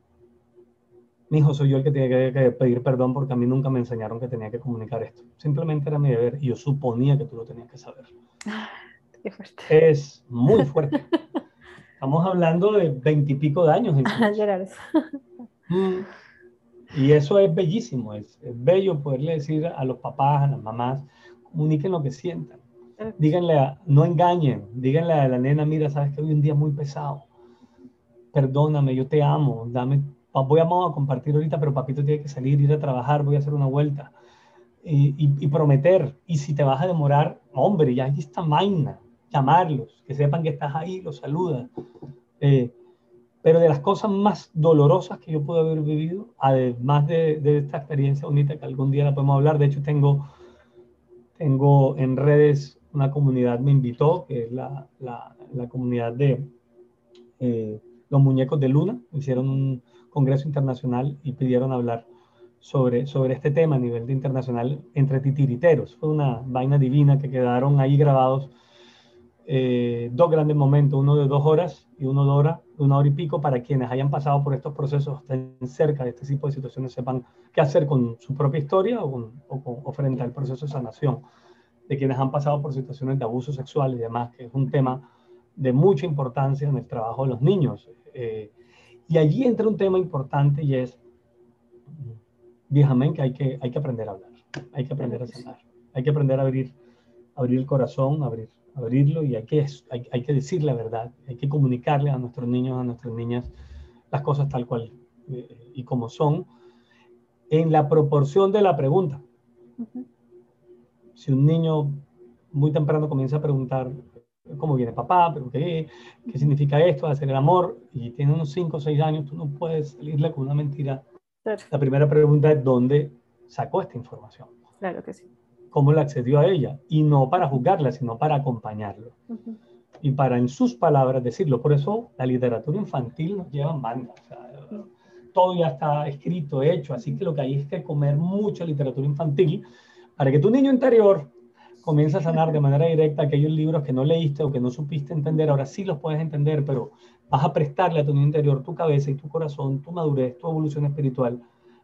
mi hijo soy yo el que tiene que, pedir perdón porque a mí nunca me enseñaron que tenía que comunicar esto. Simplemente era mi deber y yo suponía que tú lo tenías que saber. Es muy fuerte. Estamos hablando de veintipico de años. Mm. Y eso es bellísimo, es, bello poderle decir a los papás, a las mamás, comuniquen lo que sientan. Díganle, no engañen, díganle a la nena, mira, sabes que hoy un día muy pesado. Perdóname, yo te amo, dame, voy a, a compartir ahorita, pero papito tiene que salir, ir a trabajar, voy a hacer una vuelta. Y, y, prometer, y si te vas a demorar, hombre, ya aquí está vaina, llamarlos, que sepan que estás ahí, los saludas. Eh, pero de las cosas más dolorosas que yo pude haber vivido, además de, de, esta experiencia bonita que algún día la podemos hablar, de hecho tengo, tengo en redes una comunidad, me invitó, que es la, la, la comunidad de eh, los muñecos de Luna, hicieron un congreso internacional y pidieron hablar sobre, sobre este tema a nivel de internacional entre titiriteros. Fue una vaina divina que quedaron ahí grabados eh, dos grandes momentos, uno de dos horas y uno de hora, una hora y pico, para quienes hayan pasado por estos procesos, estén cerca de este tipo de situaciones, sepan qué hacer con su propia historia o, o, frente al proceso de sanación de quienes han pasado por situaciones de abuso sexual y demás, que es un tema de mucha importancia en el trabajo de los niños. Eh, y allí entra un tema importante y es, viejamente, que hay que, hay que aprender a hablar, hay que aprender a sanar, hay que aprender a abrir, abrir el corazón, abrir abrirlo y hay que, hay, hay, que decir la verdad, hay que comunicarle a nuestros niños, a nuestras niñas las cosas tal cual eh, y como son, en la proporción de la pregunta. Si un niño muy temprano comienza a preguntar cómo viene papá, pero qué, qué significa esto, hacer el amor, y tiene unos 5 o 6 años, tú no puedes salirle con una mentira. La primera pregunta es dónde sacó esta información. Claro que sí cómo le accedió a ella, y no para juzgarla, sino para acompañarlo. Y para, en sus palabras, decirlo. Por eso la literatura infantil nos lleva en banda. todo ya está escrito, hecho, así que lo que hay es que comer mucha literatura infantil para que tu niño interior comience a sanar de manera directa aquellos libros que no leíste o que no supiste entender. Ahora sí los puedes entender, pero vas a prestarle a tu niño interior tu cabeza y tu corazón, tu madurez, tu evolución espiritual,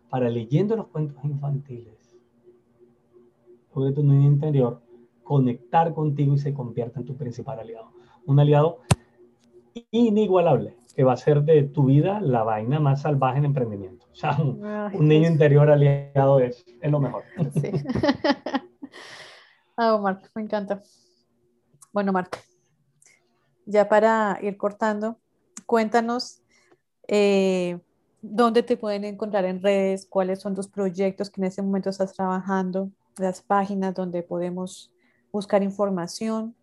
para leyendo los cuentos infantiles sobre tu niño interior, conectar contigo y se convierta en tu principal aliado. Un aliado inigualable, que va a ser de tu vida la vaina más salvaje en emprendimiento. O sea, un, niño interior aliado es, es lo mejor. Sí. ah, Marco, me encanta. Bueno, Marco, ya para ir cortando, cuéntanos eh, dónde te pueden encontrar en redes, cuáles son tus proyectos que en ese momento estás trabajando las páginas donde podemos buscar información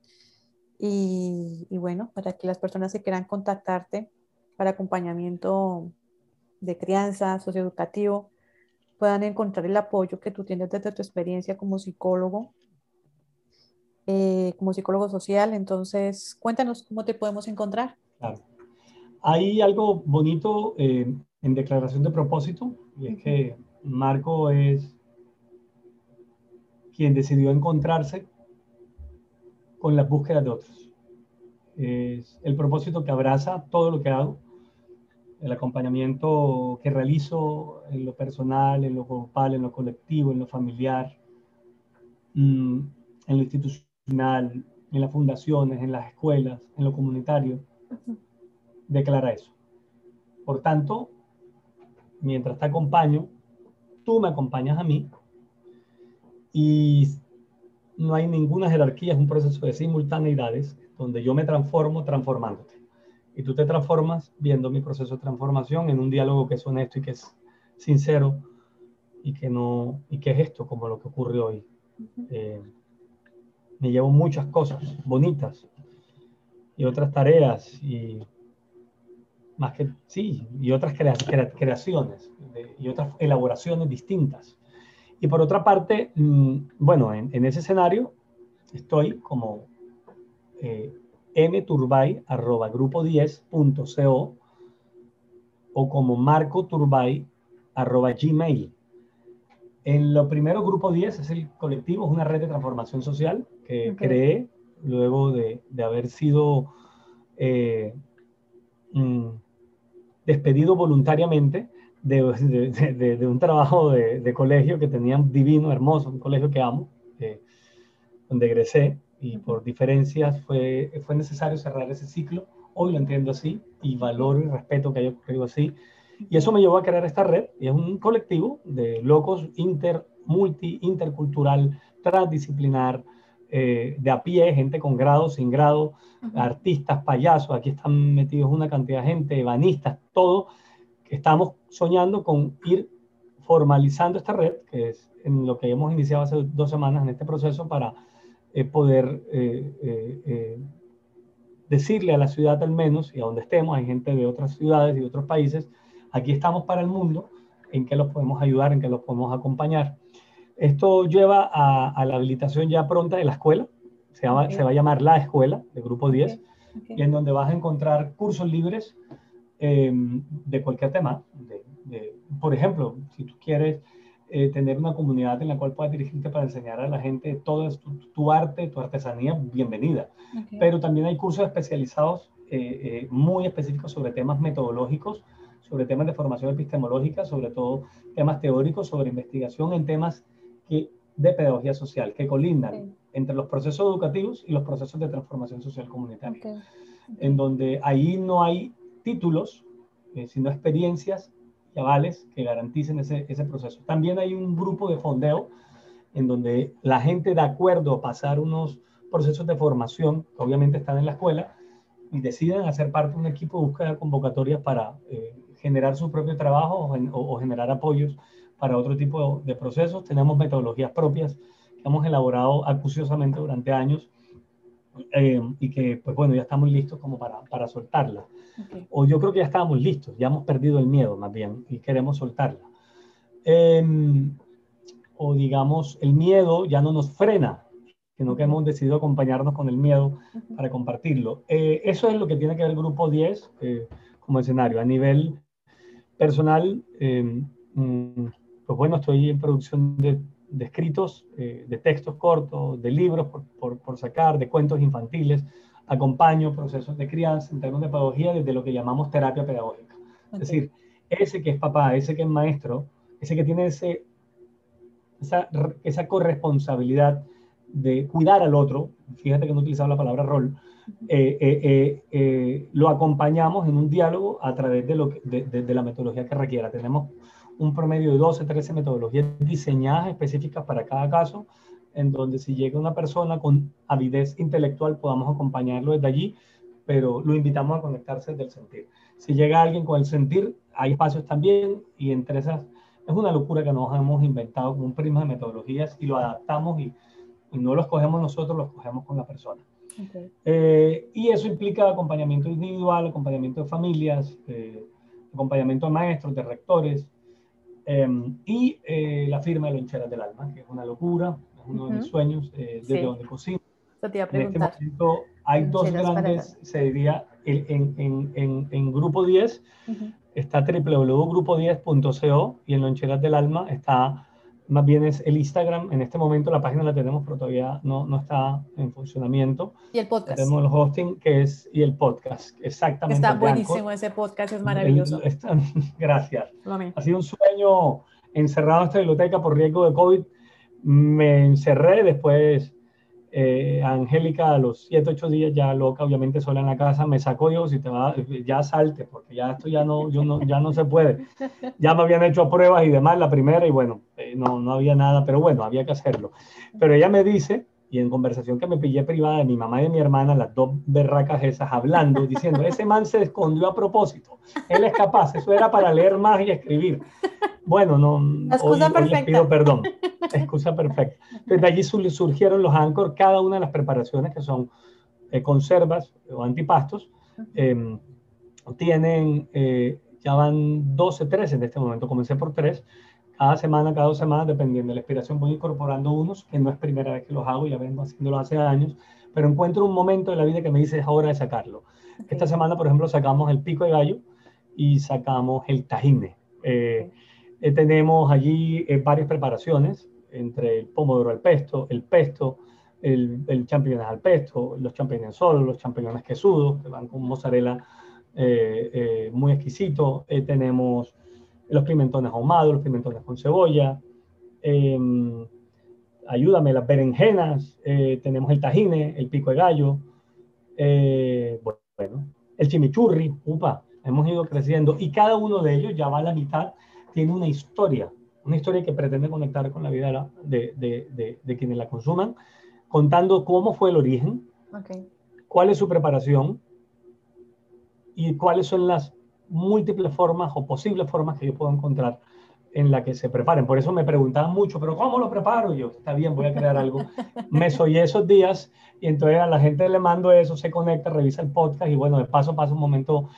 y, bueno, para que las personas que quieran contactarte para acompañamiento de crianza, socioeducativo, puedan encontrar el apoyo que tú tienes desde tu experiencia como psicólogo, eh, como psicólogo social. Entonces, cuéntanos cómo te podemos encontrar. Claro. Hay algo bonito eh, en declaración de propósito, y es que Marco es quien decidió encontrarse con las búsquedas de otros. Es el propósito que abraza todo lo que hago, el acompañamiento que realizo en lo personal, en lo grupal, en lo colectivo, en lo familiar, mm, en lo institucional, en las fundaciones, en las escuelas, en lo comunitario, declara eso. Por tanto, mientras te acompaño, tú me acompañas a mí y no hay ninguna jerarquía, es un proceso de simultaneidades donde yo me transformo transformándote. Y tú te transformas viendo mi proceso de transformación en un diálogo que es honesto y que es sincero y que no y que es esto como lo que ocurre hoy. Eh, me llevo muchas cosas bonitas y otras tareas y más que sí y otras creaciones y otras elaboraciones distintas y por otra parte, mm, bueno, en, ese escenario estoy como eh, mturbay.grupo10.co o como marcoturbay.gmail. En lo primero, Grupo 10 es el colectivo, es una red de transformación social que creé luego de, haber sido eh, mm, despedido voluntariamente de, de, un trabajo de, colegio que tenía divino, hermoso, un colegio que amo, eh, donde egresé y por diferencias fue, fue necesario cerrar ese ciclo. Hoy lo entiendo así y valoro y respeto que haya ocurrido así. Y eso me llevó a crear esta red y es un colectivo de locos inter, multi, intercultural, transdisciplinar, eh, de a pie, gente con grado, sin grado, artistas, payasos, aquí están metidos una cantidad de gente, banistas, todo estamos soñando con ir formalizando esta red, que es en lo que hemos iniciado hace dos semanas en este proceso para eh, poder eh, eh, decirle a la ciudad al menos, y a donde estemos, hay gente de otras ciudades y de otros países, aquí estamos para el mundo, en qué los podemos ayudar, en qué los podemos acompañar. Esto lleva a, la habilitación ya pronta de la escuela, se, va a llamar La Escuela, de Grupo 10, y en donde vas a encontrar cursos libres Em, de cualquier tema. por ejemplo, si tú quieres eh, tener una comunidad en la cual puedas dirigirte para enseñar a la gente todo tu, arte, tu artesanía, bienvenida. Pero también hay cursos especializados eh, eh, muy específicos sobre temas metodológicos, sobre temas de formación epistemológica, sobre todo temas teóricos, sobre investigación en temas que, de pedagogía social, que colindan entre los procesos educativos y los procesos de transformación social comunitaria. En donde ahí no hay títulos, eh, sino experiencias y avales que garanticen ese, ese, proceso. También hay un grupo de fondeo en donde la gente de acuerdo a pasar unos procesos de formación, que obviamente están en la escuela, y deciden hacer parte de un equipo de búsqueda de convocatorias para eh, generar su propio trabajo o, generar apoyos para otro tipo de, procesos. Tenemos metodologías propias que hemos elaborado acuciosamente durante años eh, y que, pues bueno, ya estamos listos como para, para soltarla. O yo creo que ya estábamos listos, ya hemos perdido el miedo más bien y queremos soltarla. Em, o digamos, el miedo ya no nos frena, sino que hemos decidido acompañarnos con el miedo para compartirlo. Eh, eso es lo que tiene que ver el grupo 10 eh, como escenario. A nivel personal, em, mm, pues bueno, estoy en producción de, de escritos, eh, de textos cortos, de libros por, por, por, sacar, de cuentos infantiles acompaño procesos de crianza en términos de pedagogía desde lo que llamamos terapia pedagógica. Es decir, ese que es papá, ese que es maestro, ese que tiene ese, esa, esa corresponsabilidad de cuidar al otro, fíjate que no utilizaba la palabra rol, eh, eh, eh, lo acompañamos en un diálogo a través de, lo de, de, la metodología que requiera. Tenemos un promedio de 12, 13 metodologías diseñadas específicas para cada caso, en donde si llega una persona con avidez intelectual podamos acompañarlo desde allí, pero lo invitamos a conectarse desde el sentir. Si llega alguien con el sentir, hay espacios también y entre esas es una locura que nos hemos inventado como un primo de metodologías y lo adaptamos y, no los cogemos nosotros, los cogemos con la persona. Eh, y eso implica acompañamiento individual, acompañamiento de familias, eh, acompañamiento de maestros, de rectores, em, y eh, la firma de loncheras del alma, que es una locura, uno de mis sueños, eh, desde donde cocino. en este momento hay dos grandes, se diría, en, en, en, en Grupo 10 está www.grupo10.co y en Loncheras del Alma está más bien es el Instagram. En este momento la página la tenemos, pero todavía no, no está en funcionamiento. Y el podcast. Tenemos el hosting, que es, y el podcast, exactamente. Está buenísimo ese podcast, es maravilloso. gracias. Ha sido un sueño encerrado en esta biblioteca por riesgo de COVID. Me encerré, después eh, Angélica a los 7, 8 días ya loca, obviamente sola en la casa, me sacó, yo si te va, ya salte, porque ya esto ya no, yo no, ya no se puede. Ya me habían hecho pruebas y demás la primera y bueno, eh, no, no había nada, pero bueno, había que hacerlo. Pero ella me dice, y en conversación que me pillé privada de mi mamá y de mi hermana, las dos berracas esas, hablando, diciendo, ese man se escondió a propósito, él es capaz, eso era para leer más y escribir. Bueno, no, excusa hoy, les pido perdón, excusa perfecta. Entonces de allí surgieron los Anchor, cada una de las preparaciones que son eh, conservas o antipastos, em, tienen, eh, ya van 12, 13 en este momento, comencé por 3, cada semana, cada dos semanas, dependiendo de la inspiración, voy incorporando unos, que no es primera vez que los hago, ya vengo haciéndolo hace años, pero encuentro un momento de la vida que me dice es hora de sacarlo. Esta semana, por ejemplo, sacamos el pico de gallo y sacamos el tajine. Eh, eh, tenemos allí eh, varias preparaciones, entre el pomodoro al pesto, el pesto, el, el champiñones al pesto, los champiñones solos, los champiñones quesudos, que van con mozzarella muy exquisito. tenemos los pimentones ahumados, los pimentones con cebolla, em, ayúdame, las berenjenas, eh, tenemos el tajine, el pico de gallo, eh, bueno, el chimichurri, upa, hemos ido creciendo y cada uno de ellos ya va a la mitad, tiene una historia, una historia que pretende conectar con la vida de, de, de, quienes la consuman, contando cómo fue el origen, cuál es su preparación y cuáles son las múltiples formas o posibles formas que yo puedo encontrar en la que se preparen. Por eso me preguntaban mucho, pero ¿cómo lo preparo? yo, está bien, voy a crear algo. Me soy esos días y entonces a la gente le mando eso, se conecta, revisa el podcast y bueno, de paso pasa un momento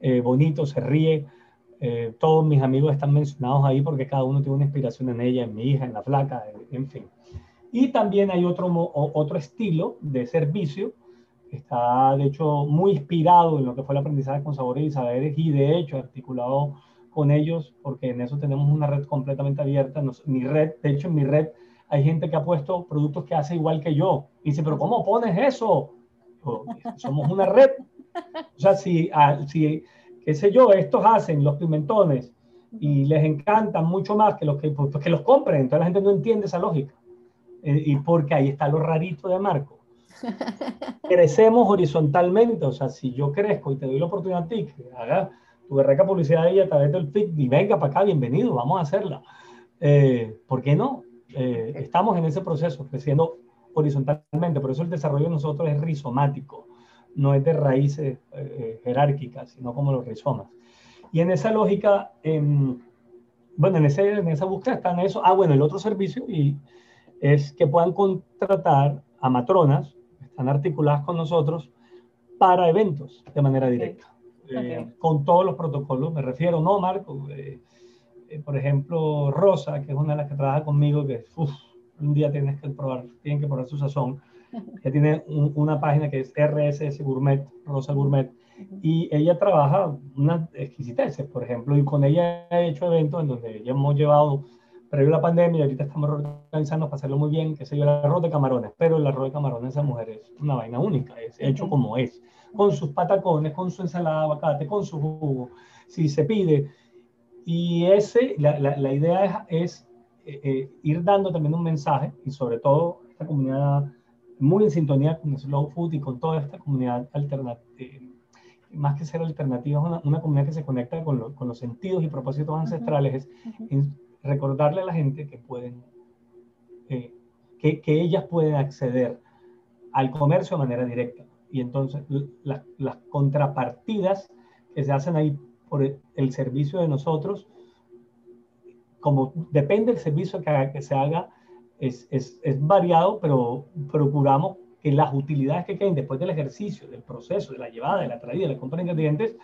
eh, bonito, se ríe. Eh, todos mis amigos están mencionados ahí porque cada uno tiene una inspiración en ella, en mi hija, en la flaca, en fin. Y también hay otro, otro estilo de servicio está de hecho muy inspirado en lo que fue el aprendizaje con sabores y saberes y de hecho articulado con ellos porque en eso tenemos una red completamente abierta. mi red, de hecho en mi red hay gente que ha puesto productos que hace igual que yo. Y dice, pero ¿cómo pones eso? somos una red. O sea, si, si, qué sé yo, estos hacen los pimentones y les encantan mucho más que los que, pues, que los compren, entonces la gente no entiende esa lógica. Eh, y porque ahí está lo rarito de Marco Crecemos horizontalmente, o sea, si yo crezco y te doy la oportunidad a ti que haga tu berreca publicidad ahí a través del feed y venga para acá, bienvenido, vamos a hacerla. Eh, ¿Por qué no? Eh, estamos en ese proceso, creciendo horizontalmente, por eso el desarrollo de nosotros es rizomático, no es de raíces eh, jerárquicas, sino como los rizomas. Y en esa lógica, em, bueno, en, ese, en esa búsqueda están eso. Ah, bueno, el otro servicio y es que puedan contratar a matronas están articuladas con nosotros para eventos de manera directa, eh, con todos los protocolos. Me refiero, no, Marco, eh, eh, por ejemplo, Rosa, que es una de las que trabaja conmigo, que un día tienes que probar, tienen que probar su sazón, que tiene una página que es RSS Gourmet, Rosa Gourmet, y ella trabaja unas exquisiteces, por ejemplo, y con ella he hecho eventos en donde ya hemos llevado previo a la pandemia, ahorita estamos organizando para hacerlo muy bien, que se yo, el arroz de camarones, pero el arroz de camarones de esa mujer es una vaina única, es hecho como es, con sus patacones, con su ensalada de aguacate, con su jugo, si se pide. Y ese, la, la, idea es, eh, eh, ir dando también un mensaje, y sobre todo esta comunidad muy en sintonía con el slow food y con toda esta comunidad alternativa, eh, más que ser alternativa, es una, una comunidad que se conecta con, con, los sentidos y propósitos ancestrales, es recordarle a la gente que pueden, eh, que, que, ellas pueden acceder al comercio de manera directa. Y entonces las contrapartidas que se hacen ahí por el, servicio de nosotros, como depende del servicio que, se haga, es, es, es, variado, pero procuramos que las utilidades que queden después del ejercicio, del proceso, de la llevada, de la traída, de la compra de ingredientes,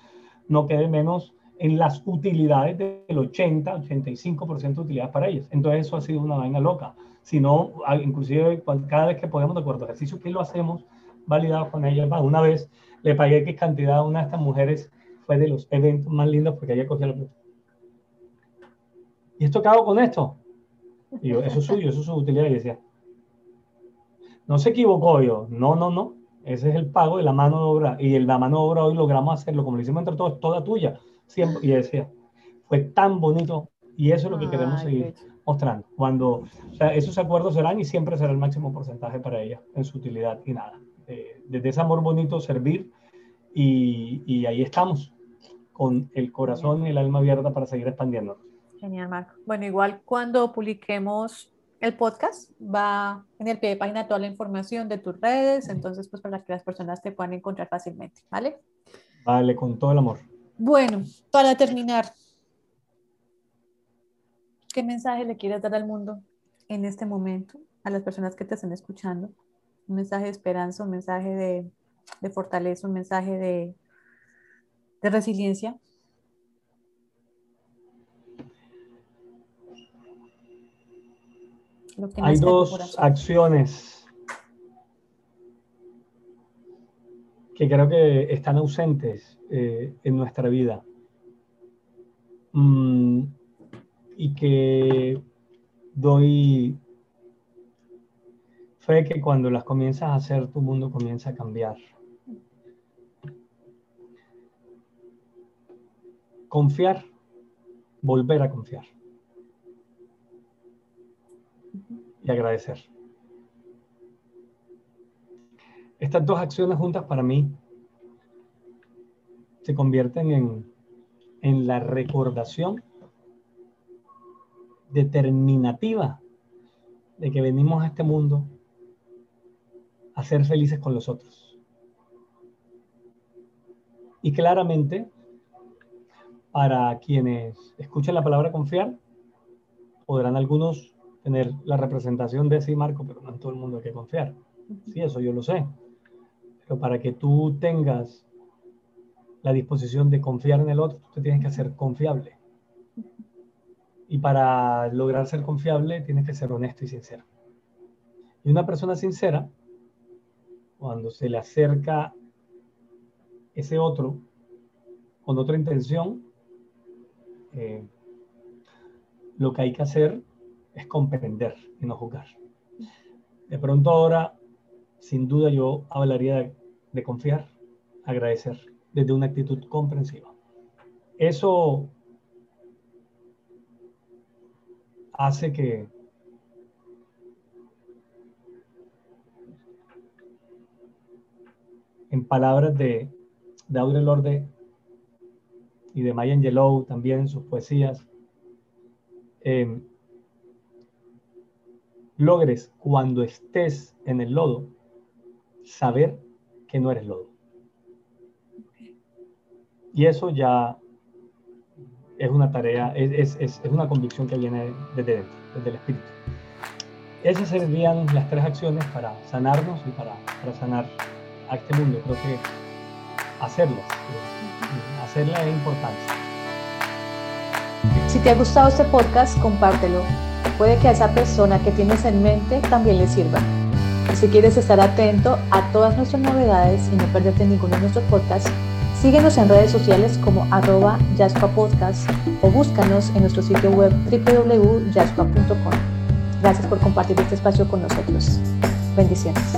no quede menos en las utilidades del 80-85% de utilidades para ellos. Entonces eso ha sido una vaina loca. Si no, inclusive cada vez que podemos, de acuerdo ejercicio que lo hacemos, validado con ellas. Una vez le pagué qué cantidad a una de estas mujeres fue de los eventos más lindos porque ella cogía la Y esto acabo con esto. Y yo, eso es suyo, eso es su utilidad. Y decía, no se equivocó yo, no, no, no, ese es el pago de la mano de obra. Y la mano de obra hoy logramos hacerlo, como lo hicimos entre todos, toda tuya. Siempre, y decía, fue tan bonito y eso es lo que queremos seguir mostrando. Cuando, o sea, esos acuerdos serán y siempre será el máximo porcentaje para ella en su utilidad y nada. Eh, desde ese amor bonito, servir y, y, ahí estamos con el corazón y el alma abierta para seguir expandiendo. Genial, Marco. Bueno, igual cuando publiquemos el podcast va en el pie de página toda la información de tus redes, entonces pues para que las personas te puedan encontrar fácilmente, ¿vale? Vale, con todo el amor. Bueno, para terminar, ¿qué mensaje le quieres dar al mundo en este momento, a las personas que te están escuchando? Un mensaje de esperanza, un mensaje de, de fortaleza, un mensaje de, de resiliencia. Hay dos acciones que creo que están ausentes eh, en nuestra vida mm, y que doy fe que cuando las comienzas a hacer tu mundo comienza a cambiar. Confiar, volver a confiar. y agradecer. Estas dos acciones juntas para mí se convierten en, en la recordación determinativa de que venimos a este mundo a ser felices con los otros. Y claramente, para quienes escuchen la palabra confiar, podrán algunos tener la representación de sí, Marco, pero no en todo el mundo hay que confiar. Sí, eso yo lo sé. Para que tú tengas la disposición de confiar en el otro, tú tienes que hacer confiable. Y para lograr ser confiable, tienes que ser honesto y sincero. Y una persona sincera, cuando se le acerca ese otro con otra intención, eh, lo que hay que hacer es comprender y no juzgar. De pronto ahora, sin duda yo hablaría de, confiar, agradecer, desde una actitud comprensiva. Eso hace que en palabras de, de Audre Lorde y de Maya Angelou también en sus poesías, eh, logres cuando estés en el lodo saber que no eres lodo. Y eso ya es una tarea, es, es, es una convicción que viene desde dentro, desde el espíritu. Esas serían las tres acciones para sanarnos y para, para sanar a este mundo. Creo que hacerlas, hacerlas es importante. Si te ha gustado este podcast, compártelo puede que a esa persona que tienes en mente también le sirva. Si quieres estar atento a todas nuestras novedades y no perderte ninguno de nuestros podcasts, síguenos en redes sociales como arroba Podcast o búscanos en nuestro sitio web www.jaspa.com. Gracias por compartir este espacio con nosotros. Bendiciones.